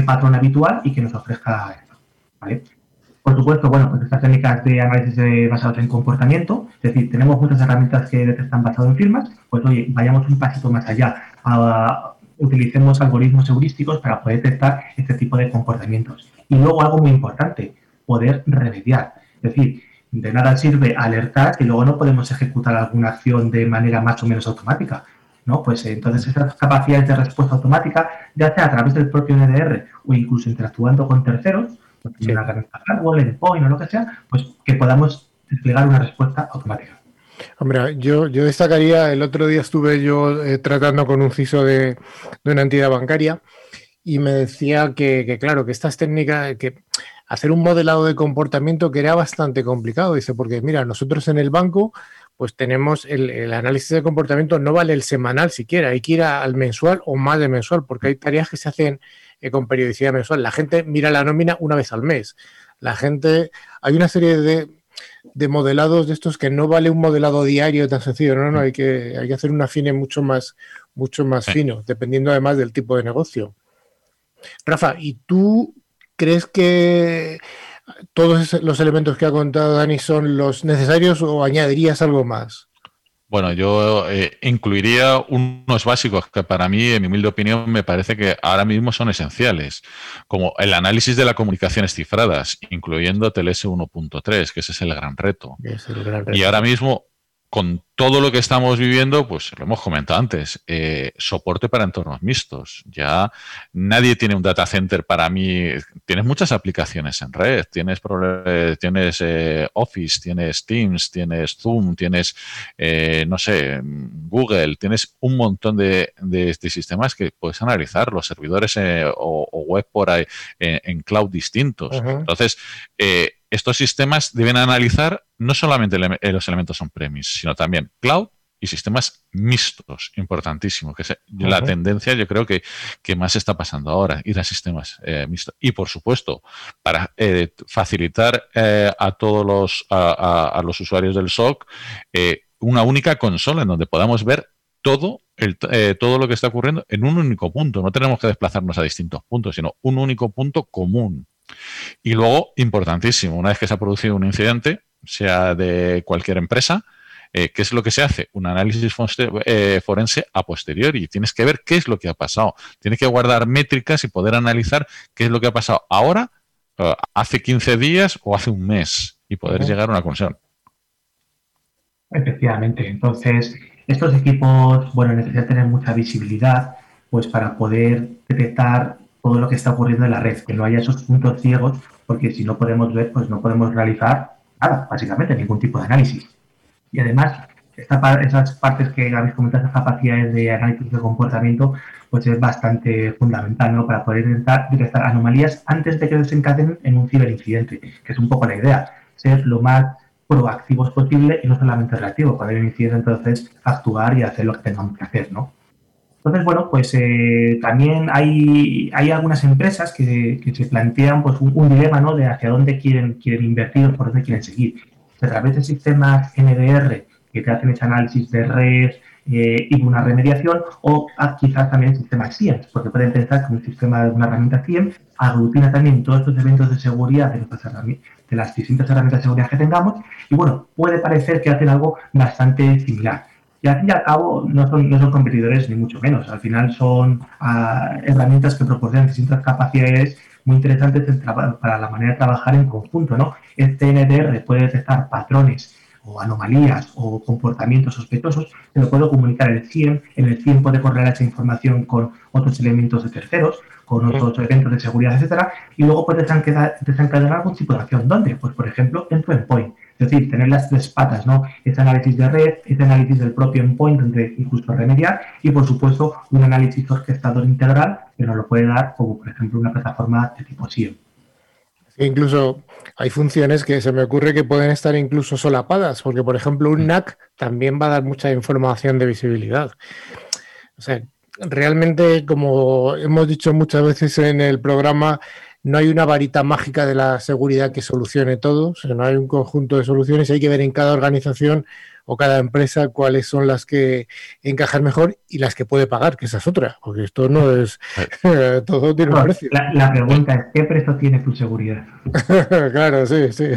patrón habitual y que nos ofrezca esto. Por supuesto, bueno, pues estas técnicas de análisis basados en comportamiento, es decir, tenemos muchas herramientas que detectan basado en firmas, pues oye, vayamos un pasito más allá, utilicemos algoritmos heurísticos para poder detectar este tipo de comportamientos. Y luego algo muy importante, poder remediar. Es decir, de nada sirve alertar que luego no podemos ejecutar alguna acción de manera más o menos automática. ¿no? Pues entonces esas capacidades de respuesta automática, ya sea a través del propio NDR o incluso interactuando con terceros, pues sí. una herramienta hardware, endpoint o lo que sea, pues que podamos desplegar una respuesta automática. Hombre, yo, yo destacaría, el otro día estuve yo eh, tratando con un CISO de, de, una entidad bancaria y me decía que, que claro, que estas técnicas, que hacer un modelado de comportamiento que era bastante complicado. Dice, porque mira, nosotros en el banco, pues tenemos el, el, análisis de comportamiento, no vale el semanal siquiera, hay que ir al mensual o más de mensual, porque hay tareas que se hacen eh, con periodicidad mensual. La gente mira la nómina una vez al mes. La gente, hay una serie de, de modelados de estos que no vale un modelado diario tan sencillo, no, no, hay que, hay que hacer un afine mucho más, mucho más fino, dependiendo además del tipo de negocio. Rafa, ¿y tú ¿Crees que todos los elementos que ha contado Dani son los necesarios o añadirías algo más? Bueno, yo eh, incluiría unos básicos que para mí, en mi humilde opinión, me parece que ahora mismo son esenciales, como el análisis de las comunicaciones cifradas, incluyendo TLS 1.3, que ese es el gran reto. Es el gran reto. Y ahora mismo con todo lo que estamos viviendo, pues lo hemos comentado antes, eh, soporte para entornos mixtos. Ya nadie tiene un data center para mí. Tienes muchas aplicaciones en red, tienes, tienes eh, Office, tienes Teams, tienes Zoom, tienes, eh, no sé, Google, tienes un montón de, sistemas que puedes analizar, los servidores o, web por ahí en, cloud distintos. Entonces, estos sistemas deben analizar no solamente eh, los elementos on-premise, sino también cloud y sistemas mixtos, importantísimo, que es la tendencia yo creo que, que, más está pasando ahora, ir a sistemas eh, mixtos. Y por supuesto, para eh, facilitar a todos los, a, los usuarios del SOC una única consola en donde podamos ver todo, el, todo lo que está ocurriendo en un único punto. No tenemos que desplazarnos a distintos puntos, sino un único punto común. Y luego, importantísimo, una vez que se ha producido un incidente, sea de cualquier empresa, eh, ¿qué es lo que se hace? Un análisis eh, forense a posteriori. Tienes que ver qué es lo que ha pasado. Tienes que guardar métricas y poder analizar qué es lo que ha pasado ahora, eh, hace 15 días o hace un mes y poder llegar a una conclusión. Efectivamente. Entonces, estos equipos, bueno, necesitan tener mucha visibilidad, pues para poder detectar todo lo que está ocurriendo en la red, que no haya esos puntos ciegos, porque si no podemos ver, pues no podemos realizar nada, básicamente, ningún tipo de análisis. Y además, esas partes que habéis comentado, esas capacidades de análisis de comportamiento, pues es bastante fundamental, ¿no? Para poder detectar anomalías antes de que desencadenen en un ciberincidente, que es un poco la idea, ser lo más proactivos posible y no solamente reactivo, para un incidente entonces actuar y hacer lo que tengamos que hacer, ¿no? Entonces, bueno, pues eh, también hay, hay algunas empresas que, se plantean pues, un, dilema ¿no? de hacia dónde quieren, quieren invertir o por dónde quieren seguir. A través de sistemas NDR que te hacen ese análisis de red eh, y una remediación, o quizás también sistemas SIEM, porque pueden pensar que un sistema de una herramienta SIEM aglutina también todos estos eventos de seguridad de, de las distintas herramientas de seguridad que tengamos, y bueno, puede parecer que hacen algo bastante similar. Y al fin y al cabo no son, no son competidores ni mucho menos. Al final son ah, herramientas que proporcionan distintas capacidades muy interesantes para la manera de trabajar en conjunto. ¿no? Este NDR puede detectar patrones o anomalías o comportamientos sospechosos, se lo puede comunicar el CIEM, en el CIEM puede correr esa información con otros elementos de terceros, con otros eventos de seguridad, etcétera, y luego puede desencadenar algún tipo de acción. ¿Dónde? Pues, por ejemplo, en tu endpoint. Es decir, tener las tres patas, ¿no? Este análisis de red, este análisis del propio endpoint, donde incluso remediar, y por supuesto un análisis orquestador integral que nos lo puede dar, como por ejemplo una plataforma de tipo SIEM. Incluso hay funciones que se me ocurre que pueden estar incluso solapadas, porque por ejemplo un NAC también va a dar mucha información de visibilidad. O sea, realmente, como hemos dicho muchas veces en el programa, no hay una varita mágica de la seguridad que solucione todo, no hay un conjunto de soluciones, hay que ver en cada organización o cada empresa cuáles son las que encajan mejor y las que puede pagar, que esa es otra, porque esto no es, todo tiene un precio. La, pregunta es, ¿qué precio tiene tu seguridad? claro, sí, sí.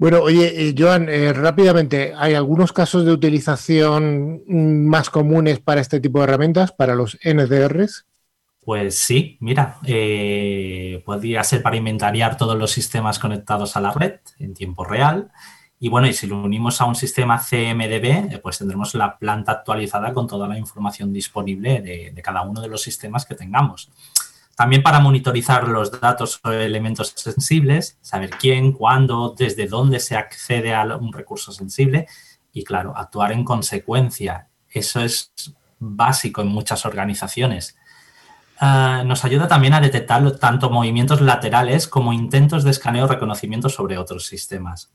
Bueno, oye, eh, Joan, eh, rápidamente, ¿hay algunos casos de utilización más comunes para este tipo de herramientas, para los NDRs? Pues sí, mira, eh, podría ser para inventariar todos los sistemas conectados a la red en tiempo real. Y bueno, y si lo unimos a un sistema CMDB, eh, pues tendremos la planta actualizada con toda la información disponible de, cada uno de los sistemas que tengamos. También para monitorizar los datos o elementos sensibles, saber quién, cuándo, desde dónde se accede a un recurso sensible y, claro, actuar en consecuencia. Eso es básico en muchas organizaciones. Ah, nos ayuda también a detectar tanto movimientos laterales como intentos de escaneo o reconocimiento sobre otros sistemas.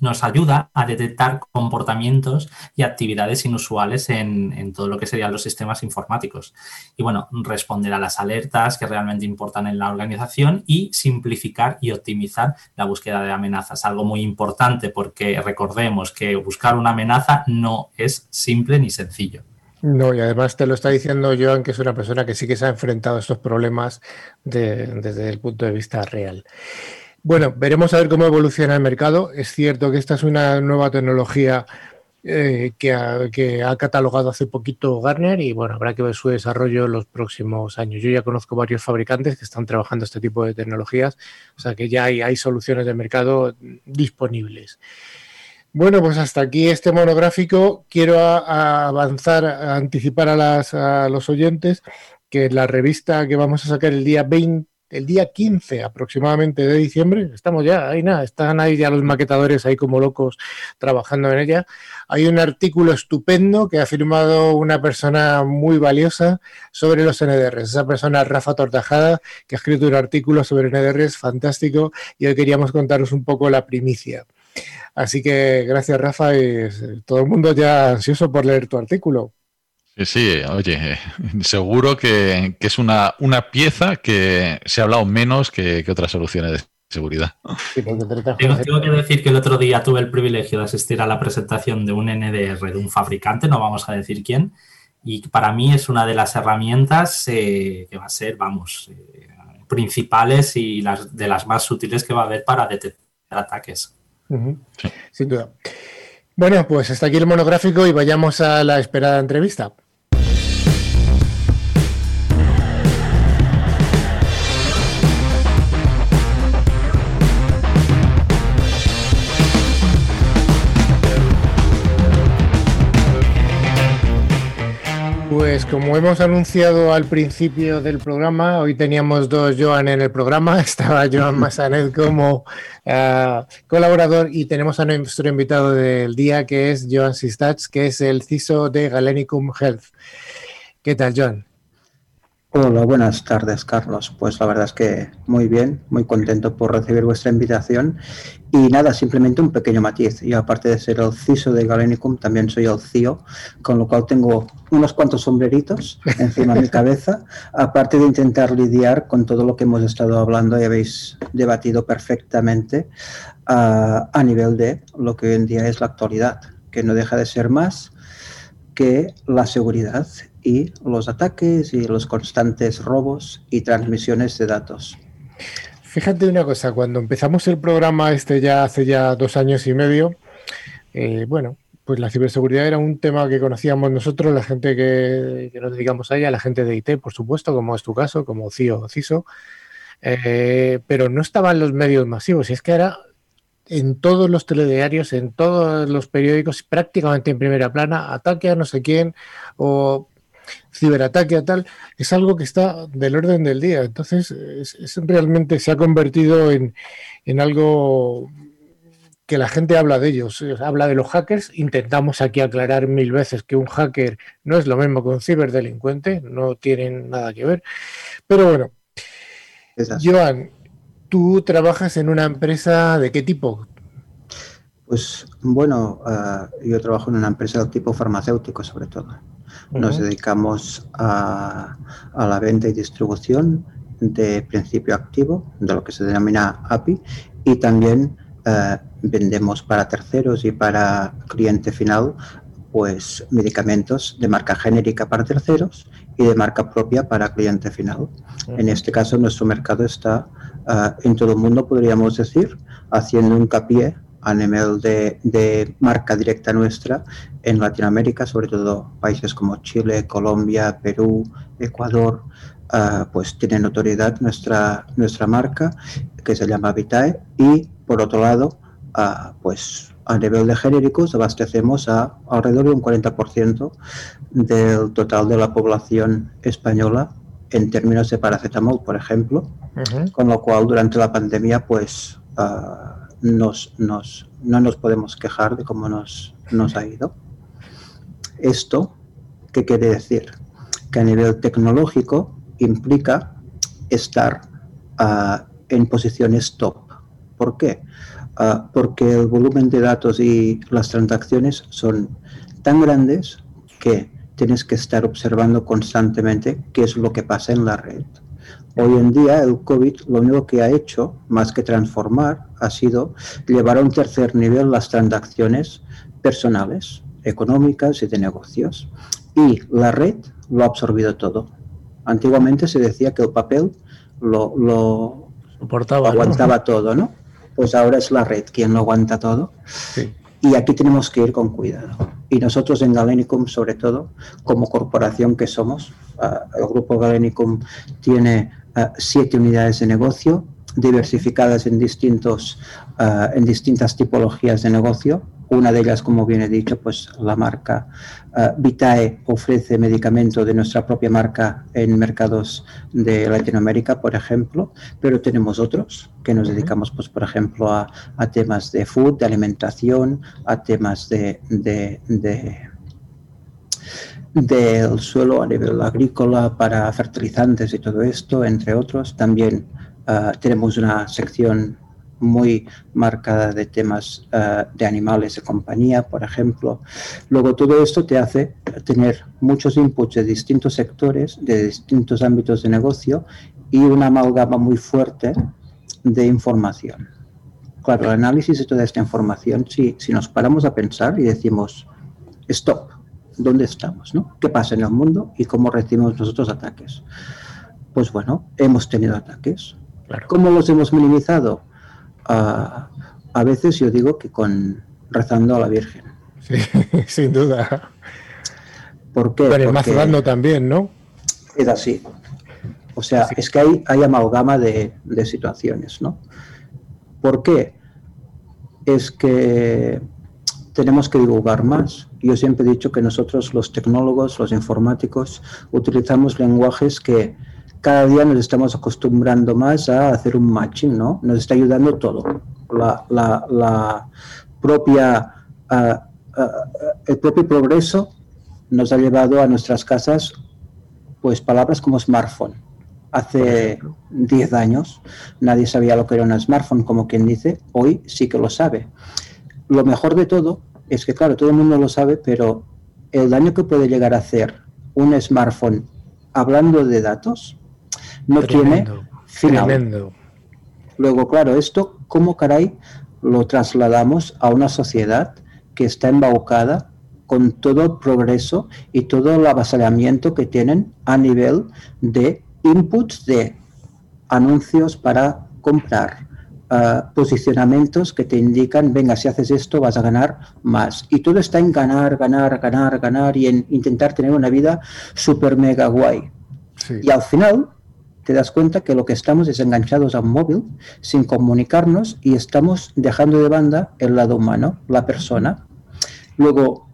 Nos ayuda a detectar comportamientos y actividades inusuales en, todo lo que serían los sistemas informáticos. Y bueno, responder a las alertas que realmente importan en la organización y simplificar y optimizar la búsqueda de amenazas. Algo muy importante porque recordemos que buscar una amenaza no es simple ni sencillo. No, y además te lo está diciendo Joan, que es una persona que sí que se ha enfrentado a estos problemas desde el punto de vista real. Bueno, veremos a ver cómo evoluciona el mercado. Es cierto que esta es una nueva tecnología eh, que, ha, catalogado hace poquito Garner y bueno, habrá que ver su desarrollo en los próximos años. Yo ya conozco varios fabricantes que están trabajando este tipo de tecnologías, o sea que ya hay, hay soluciones de mercado disponibles. Bueno, pues hasta aquí este monográfico. Quiero avanzar, a anticipar a, a los oyentes que la revista que vamos a sacar el día 20 el día 15 aproximadamente de diciembre, estamos ya, ahí nada, están ahí ya los maquetadores ahí como locos trabajando en ella. Hay un artículo estupendo que ha firmado una persona muy valiosa sobre los NDRs. Esa persona Rafa Tortajada, que ha escrito un artículo sobre NDRs fantástico y hoy queríamos contaros un poco la primicia. Así que gracias Rafa y todo el mundo ya ansioso por leer tu artículo. Sí, oye, seguro que, es una, una, pieza que se ha hablado menos que, otras soluciones de seguridad. tengo, que decir que el otro día tuve el privilegio de asistir a la presentación de un NDR de un fabricante, no vamos a decir quién, y para mí es una de las herramientas eh, que va a ser, vamos, eh, principales y las de las más útiles que va a haber para detectar ataques. Sin duda. Bueno, pues hasta aquí el monográfico y vayamos a la esperada entrevista. Pues como hemos anunciado al principio del programa, hoy teníamos dos Joan en el programa. Estaba Joan Massanet como uh, colaborador y tenemos a nuestro invitado del día que es Joan Sistats, que es el CISO de Galenicum Health. ¿Qué tal, Joan? Hola, buenas tardes, Carlos. Pues la verdad es que muy bien, muy contento por recibir vuestra invitación. Y nada, simplemente un pequeño matiz. Yo, aparte de ser el CISO de Galenicum, también soy el CIO, con lo cual tengo unos cuantos sombreritos encima de mi cabeza, aparte de intentar lidiar con todo lo que hemos estado hablando y habéis debatido perfectamente a, a nivel de lo que hoy en día es la actualidad, que no deja de ser más que la seguridad y los ataques y los constantes robos y transmisiones de datos. Fíjate una cosa, cuando empezamos el programa este ya hace ya dos años y medio, eh, bueno, pues la ciberseguridad era un tema que conocíamos nosotros, la gente que, nos dedicamos a ella, la gente de IT, por supuesto, como es tu caso, como CIO o CISO, eh, pero no estaban los medios masivos. Y es que era en todos los telediarios, en todos los periódicos, prácticamente en primera plana, ataque a no sé quién o ciberataque a tal, es algo que está del orden del día. Entonces, es, realmente se ha convertido en, en, algo que la gente habla de ellos, habla de los hackers. Intentamos aquí aclarar mil veces que un hacker no es lo mismo que un ciberdelincuente, no tienen nada que ver. Pero bueno, Joan, ¿Tú trabajas en una empresa de qué tipo? Pues bueno, ah, yo trabajo en una empresa de tipo farmacéutico sobre todo. Nos dedicamos a, la venta y distribución de principio activo, de lo que se denomina API, y también ah, vendemos para terceros y para cliente final pues medicamentos de marca genérica para terceros y de marca propia para cliente final. En este caso, nuestro mercado está Ah, en todo el mundo, podríamos decir, haciendo hincapié a nivel de, marca directa nuestra en Latinoamérica, sobre todo países como Chile, Colombia, Perú, Ecuador, ah, pues tiene notoriedad nuestra, nuestra marca que se llama Vitae y por otro lado, ah, pues a nivel de genéricos abastecemos a alrededor de un 40% del total de la población española en términos de paracetamol, por ejemplo, con lo cual durante la pandemia pues ah, nos, nos, no nos podemos quejar de cómo nos, nos ha ido. Esto, ¿qué quiere decir? Que a nivel tecnológico implica estar ah, en posiciones top. ¿Por qué? Ah, porque el volumen de datos y las transacciones son tan grandes que tienes que estar observando constantemente qué es lo que pasa en la red. Hoy en día el COVID lo único que ha hecho, más que transformar, ha sido llevar a un tercer nivel las transacciones personales, económicas y de negocios. Y la red lo ha absorbido todo. Antiguamente se decía que el papel lo, lo, aguantaba todo, ¿no? Pues ahora es la red quien lo aguanta todo. Sí. Y aquí tenemos que ir con cuidado. Y nosotros en Galenicum, sobre todo, como corporación que somos, ah, el grupo Galenicum tiene siete unidades de negocio diversificadas en, distintos, ah, en distintas tipologías de negocio, una de ellas, como bien he dicho, pues la marca eh, Vitae ofrece medicamento de nuestra propia marca en mercados de Latinoamérica, por ejemplo, pero tenemos otros que nos dedicamos, pues, por ejemplo, a, temas de food, de alimentación, a temas de, del suelo a nivel agrícola para fertilizantes y todo esto, entre otros. También eh, tenemos una sección muy marcada de temas eh, de animales de compañía, por ejemplo. Luego todo esto te hace tener muchos inputs de distintos sectores, de distintos ámbitos de negocio y una amalgama muy fuerte de información. Claro, el análisis de toda esta información, si, si nos paramos a pensar y decimos, stop, ¿dónde estamos? No? ¿Qué pasa en el mundo y cómo recibimos nosotros ataques? Pues bueno, hemos tenido ataques. ¿Cómo los hemos minimizado? a, veces yo digo que con rezando a la Virgen. Sí, sin duda. ¿Por qué? Pero el también, ¿no? Es así. O sea, es que hay, hay amalgama de, de, situaciones, ¿no? ¿Por qué? Es que tenemos que divulgar más. Yo siempre he dicho que nosotros, los tecnólogos, los informáticos, utilizamos lenguajes que cada día nos estamos acostumbrando más a hacer un matching, ¿no? Nos está ayudando todo. La, propia, el propio progreso nos ha llevado a nuestras casas, pues palabras como smartphone. Hace 10 años nadie sabía lo que era un smartphone, como quien dice, hoy sí que lo sabe. Lo mejor de todo es que, claro, todo el mundo lo sabe, pero el daño que puede llegar a hacer un smartphone hablando de datos no tiene final. Luego, claro, esto, ¿cómo caray lo trasladamos a una sociedad que está embaucada con todo el progreso y todo el avasallamiento que tienen a nivel de inputs de anuncios para comprar, eh, posicionamientos que te indican, venga, si haces esto vas a ganar más. Y todo está en ganar, ganar, ganar, ganar y en intentar tener una vida súper mega guay. Y al final te das cuenta que lo que estamos es enganchados a un móvil sin comunicarnos y estamos dejando de banda el lado humano, la persona. Luego,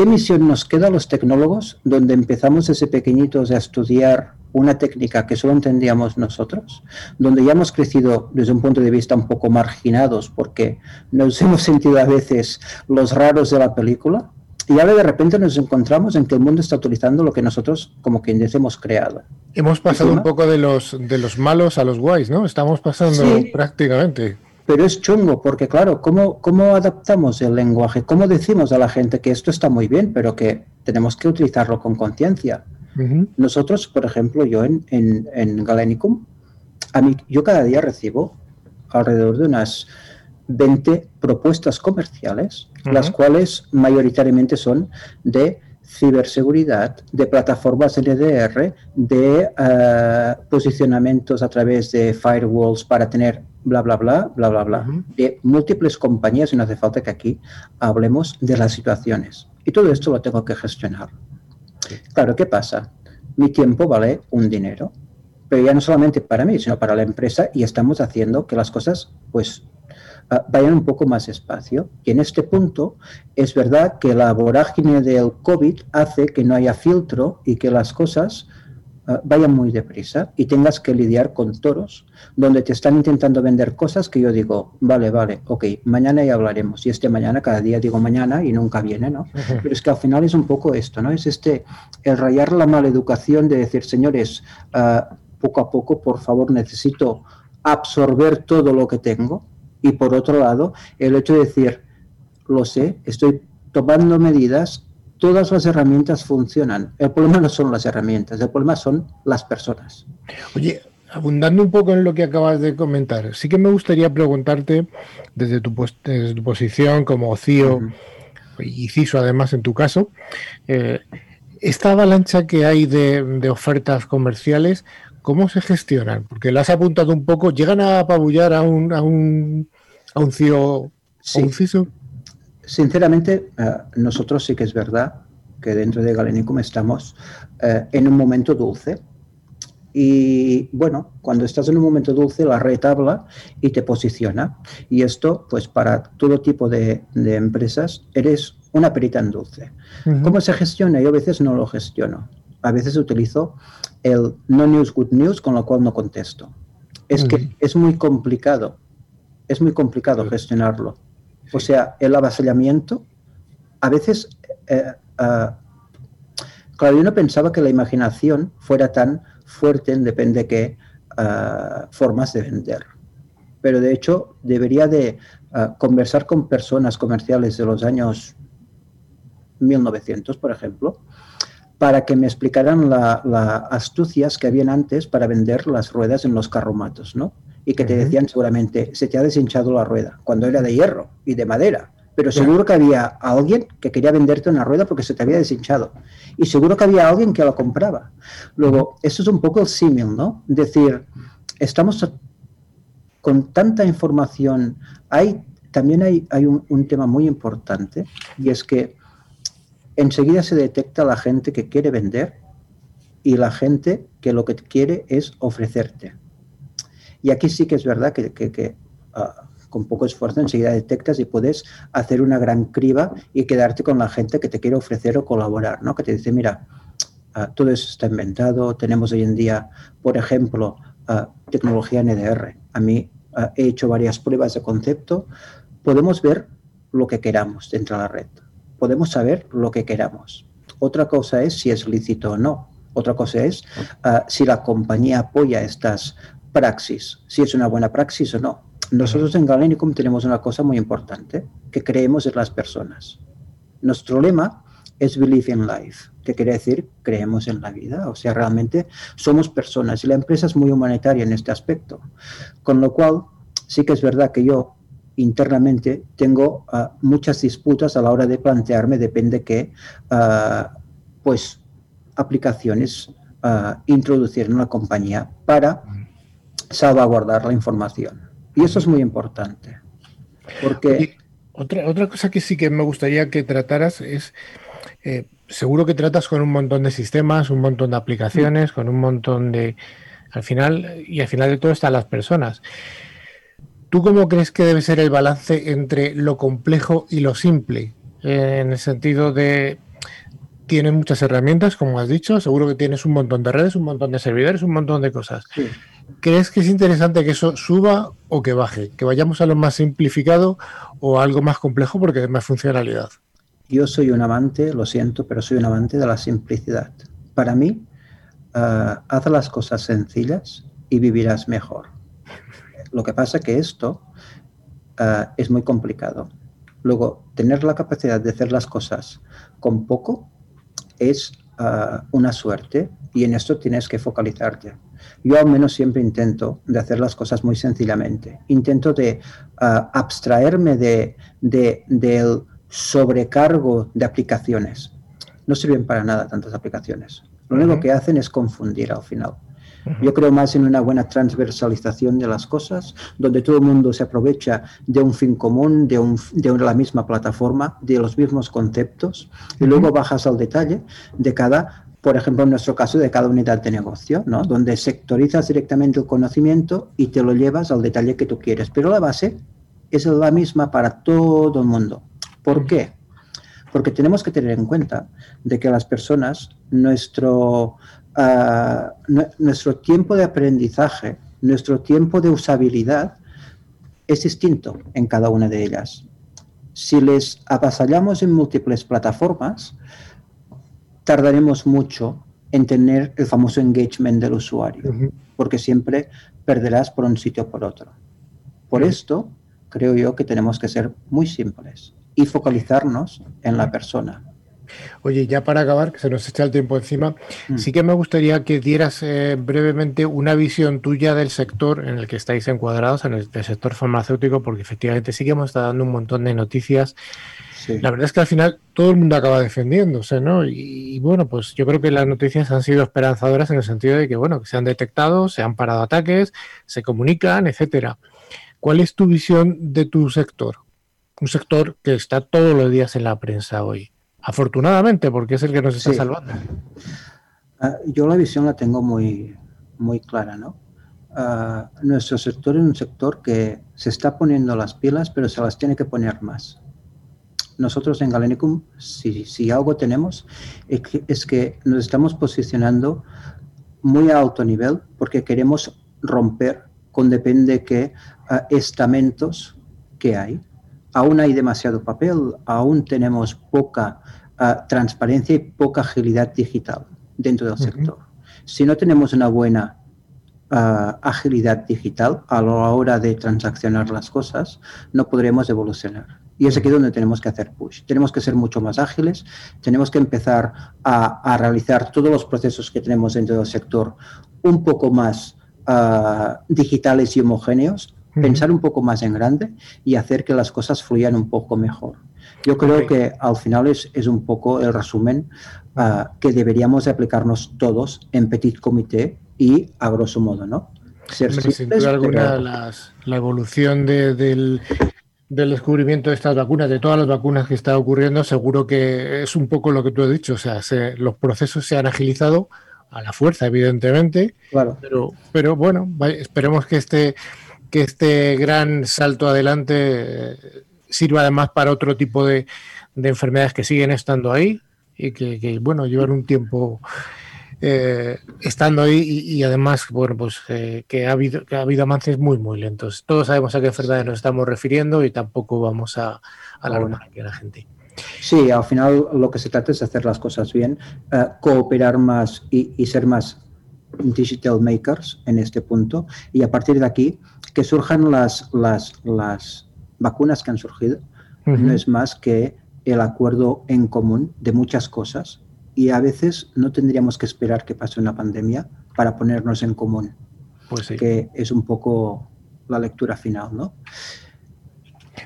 ¿qué misión nos queda a los tecnólogos donde empezamos desde pequeñitos a estudiar una técnica que solo entendíamos nosotros, donde ya hemos crecido desde un punto de vista un poco marginados porque nos hemos sentido a veces los raros de la película? Y ahora de repente nos encontramos en que el mundo está utilizando lo que nosotros, como quien dice, hemos creado. Hemos pasado un poco de los, de los malos a los guays, ¿no? Estamos pasando prácticamente. Pero es chungo, porque claro, ¿cómo, ¿cómo adaptamos el lenguaje? ¿Cómo decimos a la gente que esto está muy bien, pero que tenemos que utilizarlo con conciencia? Nosotros, por ejemplo, yo en, en, en Galenicum, a mí, yo cada día recibo alrededor de unas 20 propuestas comerciales, las cuales mayoritariamente son de ciberseguridad, de plataformas LDR, de eh, posicionamientos a través de firewalls para tener bla, bla, bla, bla, bla, bla, de múltiples compañías y no hace falta que aquí hablemos de las situaciones. Y todo esto lo tengo que gestionar. Claro, ¿qué pasa? Mi tiempo vale un dinero, pero ya no solamente para mí, sino para la empresa y estamos haciendo que las cosas pues vayan un poco más despacio. Y en este punto es verdad que la vorágine del COVID hace que no haya filtro y que las cosas ah, vayan muy deprisa y tengas que lidiar con toros donde te están intentando vender cosas que yo digo, vale, vale, ok, mañana ya hablaremos. Y este mañana, cada día digo mañana y nunca viene, ¿no? Pero es que al final es un poco esto, ¿no? Es este, el rayar la mala educación de decir, señores, ah, poco a poco, por favor, necesito absorber todo lo que tengo y por otro lado, el hecho de decir, lo sé, estoy tomando medidas, todas las herramientas funcionan. El problema no son las herramientas, el problema son las personas. Oye, abundando un poco en lo que acabas de comentar, sí que me gustaría preguntarte desde tu, posición como CIO y CISO además en tu caso, eh, esta avalancha que hay de, de, ofertas comerciales, ¿Cómo se gestionan? Porque las has apuntado un poco. ¿Llegan a apabullar a un, a un, a un CIO sí. un CISO? Sinceramente, eh, nosotros sí que es verdad que dentro de Galenicum estamos eh, en un momento dulce. Y bueno, cuando estás en un momento dulce, la red habla y te posiciona. Y esto, pues para todo tipo de, empresas, eres una perita en dulce. ¿Cómo se gestiona? Yo a veces no lo gestiono. A veces utilizo el no news, good news, con lo cual no contesto. Es que es muy complicado. Es muy complicado gestionarlo. O sea, el avasallamiento, a veces, eh, ah, claro, yo no pensaba que la imaginación fuera tan fuerte en depende de qué ah, formas de vender. Pero de hecho debería de ah, conversar con personas comerciales de los años 1900, por ejemplo, para que me explicaran las astucias que habían antes para vender las ruedas en los carromatos, ¿no? Y que te decían seguramente, se te ha deshinchado la rueda, cuando era de hierro y de madera pero seguro que había alguien que quería venderte una rueda porque se te había deshinchado. Y seguro que había alguien que la compraba. Luego, eso es un poco el símil, ¿no? Decir, estamos con tanta información. Hay, también hay, hay un, un, tema muy importante y es que enseguida se detecta la gente que quiere vender y la gente que lo que quiere es ofrecerte. Y aquí sí que es verdad que, uh, con poco esfuerzo enseguida detectas y puedes hacer una gran criba y quedarte con la gente que te quiere ofrecer o colaborar, ¿no? Que te dice, mira, uh, todo eso está inventado, tenemos hoy en día, por ejemplo, uh, tecnología NDR. A mí he hecho varias pruebas de concepto, podemos ver lo que queramos dentro de la red, podemos saber lo que queramos. Otra cosa es si es lícito o no. Otra cosa es si la compañía apoya estas praxis, si es una buena praxis o no. Nosotros en Galenicum tenemos una cosa muy importante, que creemos en las personas. Nuestro lema es Believe in Life, que quiere decir creemos en la vida, o sea, realmente somos personas y la empresa es muy humanitaria en este aspecto. Con lo cual, sí que es verdad que yo internamente tengo uh, muchas disputas a la hora de plantearme, depende qué, uh, pues, aplicaciones uh, introducir en una compañía para salvaguardar la información. Y eso es muy importante. Porque... otra, otra cosa que sí que me gustaría que trataras es, eh, seguro que tratas con un montón de sistemas, un montón de aplicaciones, con un montón de... Al final, y al final de todo están las personas. ¿Tú cómo crees que debe ser el balance entre lo complejo y lo simple? En el sentido de, tienes muchas herramientas, como has dicho, seguro que tienes un montón de redes, un montón de servidores, un montón de cosas. Sí. ¿Crees que es interesante que eso suba o que baje? ¿Que vayamos a lo más simplificado o algo más complejo porque hay más funcionalidad? Yo soy un amante, lo siento, pero soy un amante de la simplicidad. Para mí, uh, haz las cosas sencillas y vivirás mejor. Lo que pasa es que esto uh, es muy complicado. Luego, tener la capacidad de hacer las cosas con poco es uh, una suerte y en esto tienes que focalizarte. Yo al menos siempre intento de hacer las cosas muy sencillamente. Intento de uh, abstraerme de, de, del sobrecargo de aplicaciones. No sirven para nada tantas aplicaciones. Lo único uh -huh. que hacen es confundir al final. Yo creo más en una buena transversalización de las cosas, donde todo el mundo se aprovecha de un fin común, de, un, de la misma plataforma, de los mismos conceptos, y luego bajas al detalle de cada por ejemplo, en nuestro caso, de cada unidad de negocio, ¿no? donde sectorizas directamente el conocimiento y te lo llevas al detalle que tú quieres. Pero la base es la misma para todo el mundo. ¿Por qué? Porque tenemos que tener en cuenta de que las personas, nuestro, uh, nuestro tiempo de aprendizaje, nuestro tiempo de usabilidad es distinto en cada una de ellas. Si les avasallamos en múltiples plataformas, tardaremos mucho en tener el famoso engagement del usuario, uh -huh. porque siempre perderás por un sitio o por otro. Por uh -huh. esto, creo yo que tenemos que ser muy simples y focalizarnos en la persona. Oye, ya para acabar, que se nos echa el tiempo encima, mm. sí que me gustaría que dieras eh, brevemente una visión tuya del sector en el que estáis encuadrados, en el, sector farmacéutico, porque efectivamente sí que hemos estado dando un montón de noticias Sí. La verdad es que al final todo el mundo acaba defendiéndose, ¿no? Y, y, bueno, pues yo creo que las noticias han sido esperanzadoras en el sentido de que, bueno, que se han detectado, se han parado ataques, se comunican, etcétera. ¿Cuál es tu visión de tu sector? Un sector que está todos los días en la prensa hoy. Afortunadamente, porque es el que nos está sí. salvando. Uh, yo la visión la tengo muy, muy clara, ¿no? Ah, nuestro sector es un sector que se está poniendo las pilas, pero se las tiene que poner más. Nosotros en Galenicum, si, algo tenemos, es que, es que nos estamos posicionando muy a alto nivel porque queremos romper con depende qué ah, estamentos que hay. Aún hay demasiado papel, aún tenemos poca ah, transparencia y poca agilidad digital dentro del sector. Si no tenemos una buena ah, agilidad digital a la hora de transaccionar las cosas, no podremos evolucionar. Y es aquí donde tenemos que hacer push. Tenemos que ser mucho más ágiles, tenemos que empezar a, a realizar todos los procesos que tenemos dentro del sector un poco más digitales y homogéneos, pensar un poco más en grande y hacer que las cosas fluyan un poco mejor. Yo creo que al final es, es, un poco el resumen ah, que deberíamos aplicarnos todos en petit comité y a grosso modo, ¿no? Ser sin duda alguna, la evolución del, del, descubrimiento de estas vacunas, de todas las vacunas que está ocurriendo, seguro que es un poco lo que tú has dicho. O sea, los procesos se han agilizado, a la fuerza, evidentemente. Claro. Pero, pero bueno, esperemos que este, que este gran salto adelante eh, sirva además para otro tipo de, enfermedades que siguen estando ahí y que, bueno, llevan un tiempo eh, estando ahí y, además, bueno, pues eh, que, ha habido, que ha habido avances muy, muy lentos. Todos sabemos a qué enfermedades nos estamos refiriendo y tampoco vamos a alarmar aquí a la gente. Sí, al final lo que se trata es hacer las cosas bien, eh, cooperar más y, ser más digital makers en este punto y a partir de aquí que surjan las, las, las vacunas que han surgido. No es más que el acuerdo en común de muchas cosas y a veces no tendríamos que esperar que pase una pandemia para ponernos en común. Pues sí. Que es un poco la lectura final, ¿no?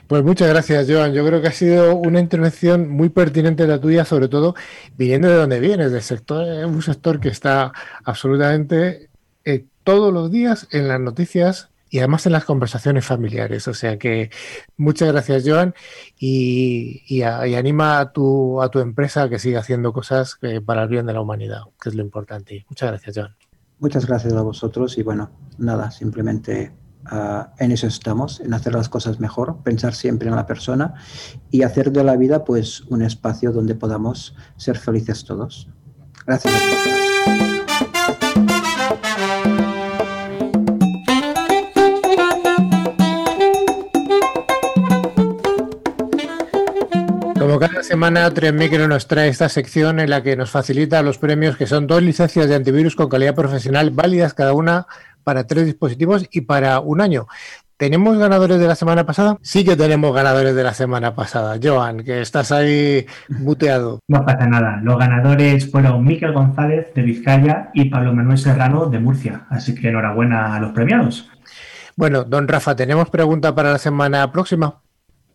Pues muchas gracias, Joan. Yo creo que ha sido una intervención muy pertinente la tuya, sobre todo viniendo de donde vienes, del sector, un sector que está absolutamente eh, todos los días en las noticias y además en las conversaciones familiares. O sea que muchas gracias, Joan, y, anima a tu, a tu empresa a que siga haciendo cosas eh, para el bien de la humanidad, que es lo importante. Muchas gracias, Joan. Muchas gracias a vosotros y bueno, nada, simplemente Ah, en eso estamos, en hacer las cosas mejor, pensar siempre en la persona y hacer de la vida pues un espacio donde podamos ser felices todos. Gracias. Como cada semana, 3 Micro nos trae esta sección en la que nos facilita los premios, que son dos licencias de antivirus con calidad profesional válidas cada una para tres dispositivos y para un año. ¿Tenemos ganadores de la semana pasada? Sí que tenemos ganadores de la semana pasada. Joan, que estás ahí muteado. No pasa nada. Los ganadores fueron Miquel González de Vizcaya y Pablo Manuel Serrano de Murcia. Así que enhorabuena a los premiados. Bueno, don Rafa, ¿tenemos pregunta para la semana próxima?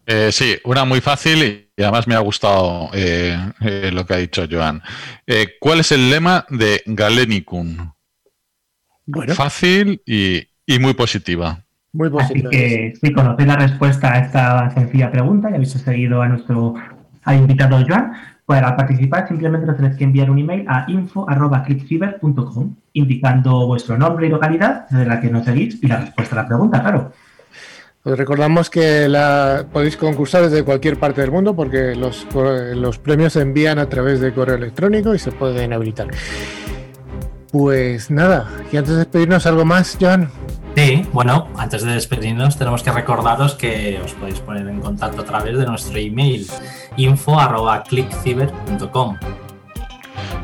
Eh, sí, una muy fácil y además me ha gustado eh, eh, lo que ha dicho Joan. ¿Cuál es el lema de Galenicum? Fácil y, muy positiva. Muy positiva. Así que si conocéis la respuesta a esta sencilla pregunta y habéis seguido a nuestro invitado Joan, para participar simplemente nos tenéis que enviar un email a info.clickfiber.com indicando vuestro nombre y localidad de la que nos seguís y la respuesta a la pregunta, claro. Os recordamos que la, podéis concursar desde cualquier parte del mundo porque los, los premios se envían a través de correo electrónico y se pueden habilitar. Pues nada, y antes de despedirnos, ¿algo más, Joan? Sí, bueno, antes de despedirnos tenemos que recordaros que os podéis poner en contacto a través de nuestro email info.clickciber.com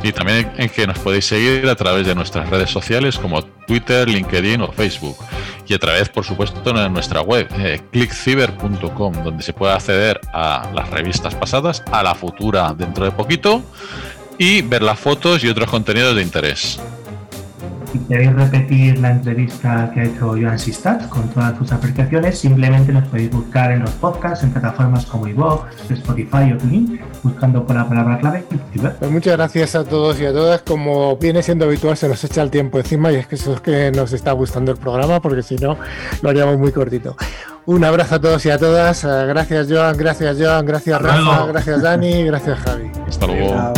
y también en que nos podéis seguir a través de nuestras redes sociales como Twitter, LinkedIn o Facebook. Y a través, por supuesto, de nuestra web, eh, clickciber.com, donde se puede acceder a las revistas pasadas, a la futura dentro de poquito y ver las fotos y otros contenidos de interés. Si queréis repetir la entrevista que ha hecho Joan Sistat con todas sus apreciaciones, simplemente nos podéis buscar en los podcasts, en plataformas como iVoox, Spotify o TuneIn, buscando por la palabra clave pues muchas gracias a todos y a todas. Como viene siendo habitual, se nos echa el tiempo encima y es que eso es que nos está gustando el programa, porque si no, lo haríamos muy cortito. Un abrazo a todos y a todas. Gracias Joan, gracias Joan, gracias Rafa, gracias Dani, gracias Javi. Hasta luego.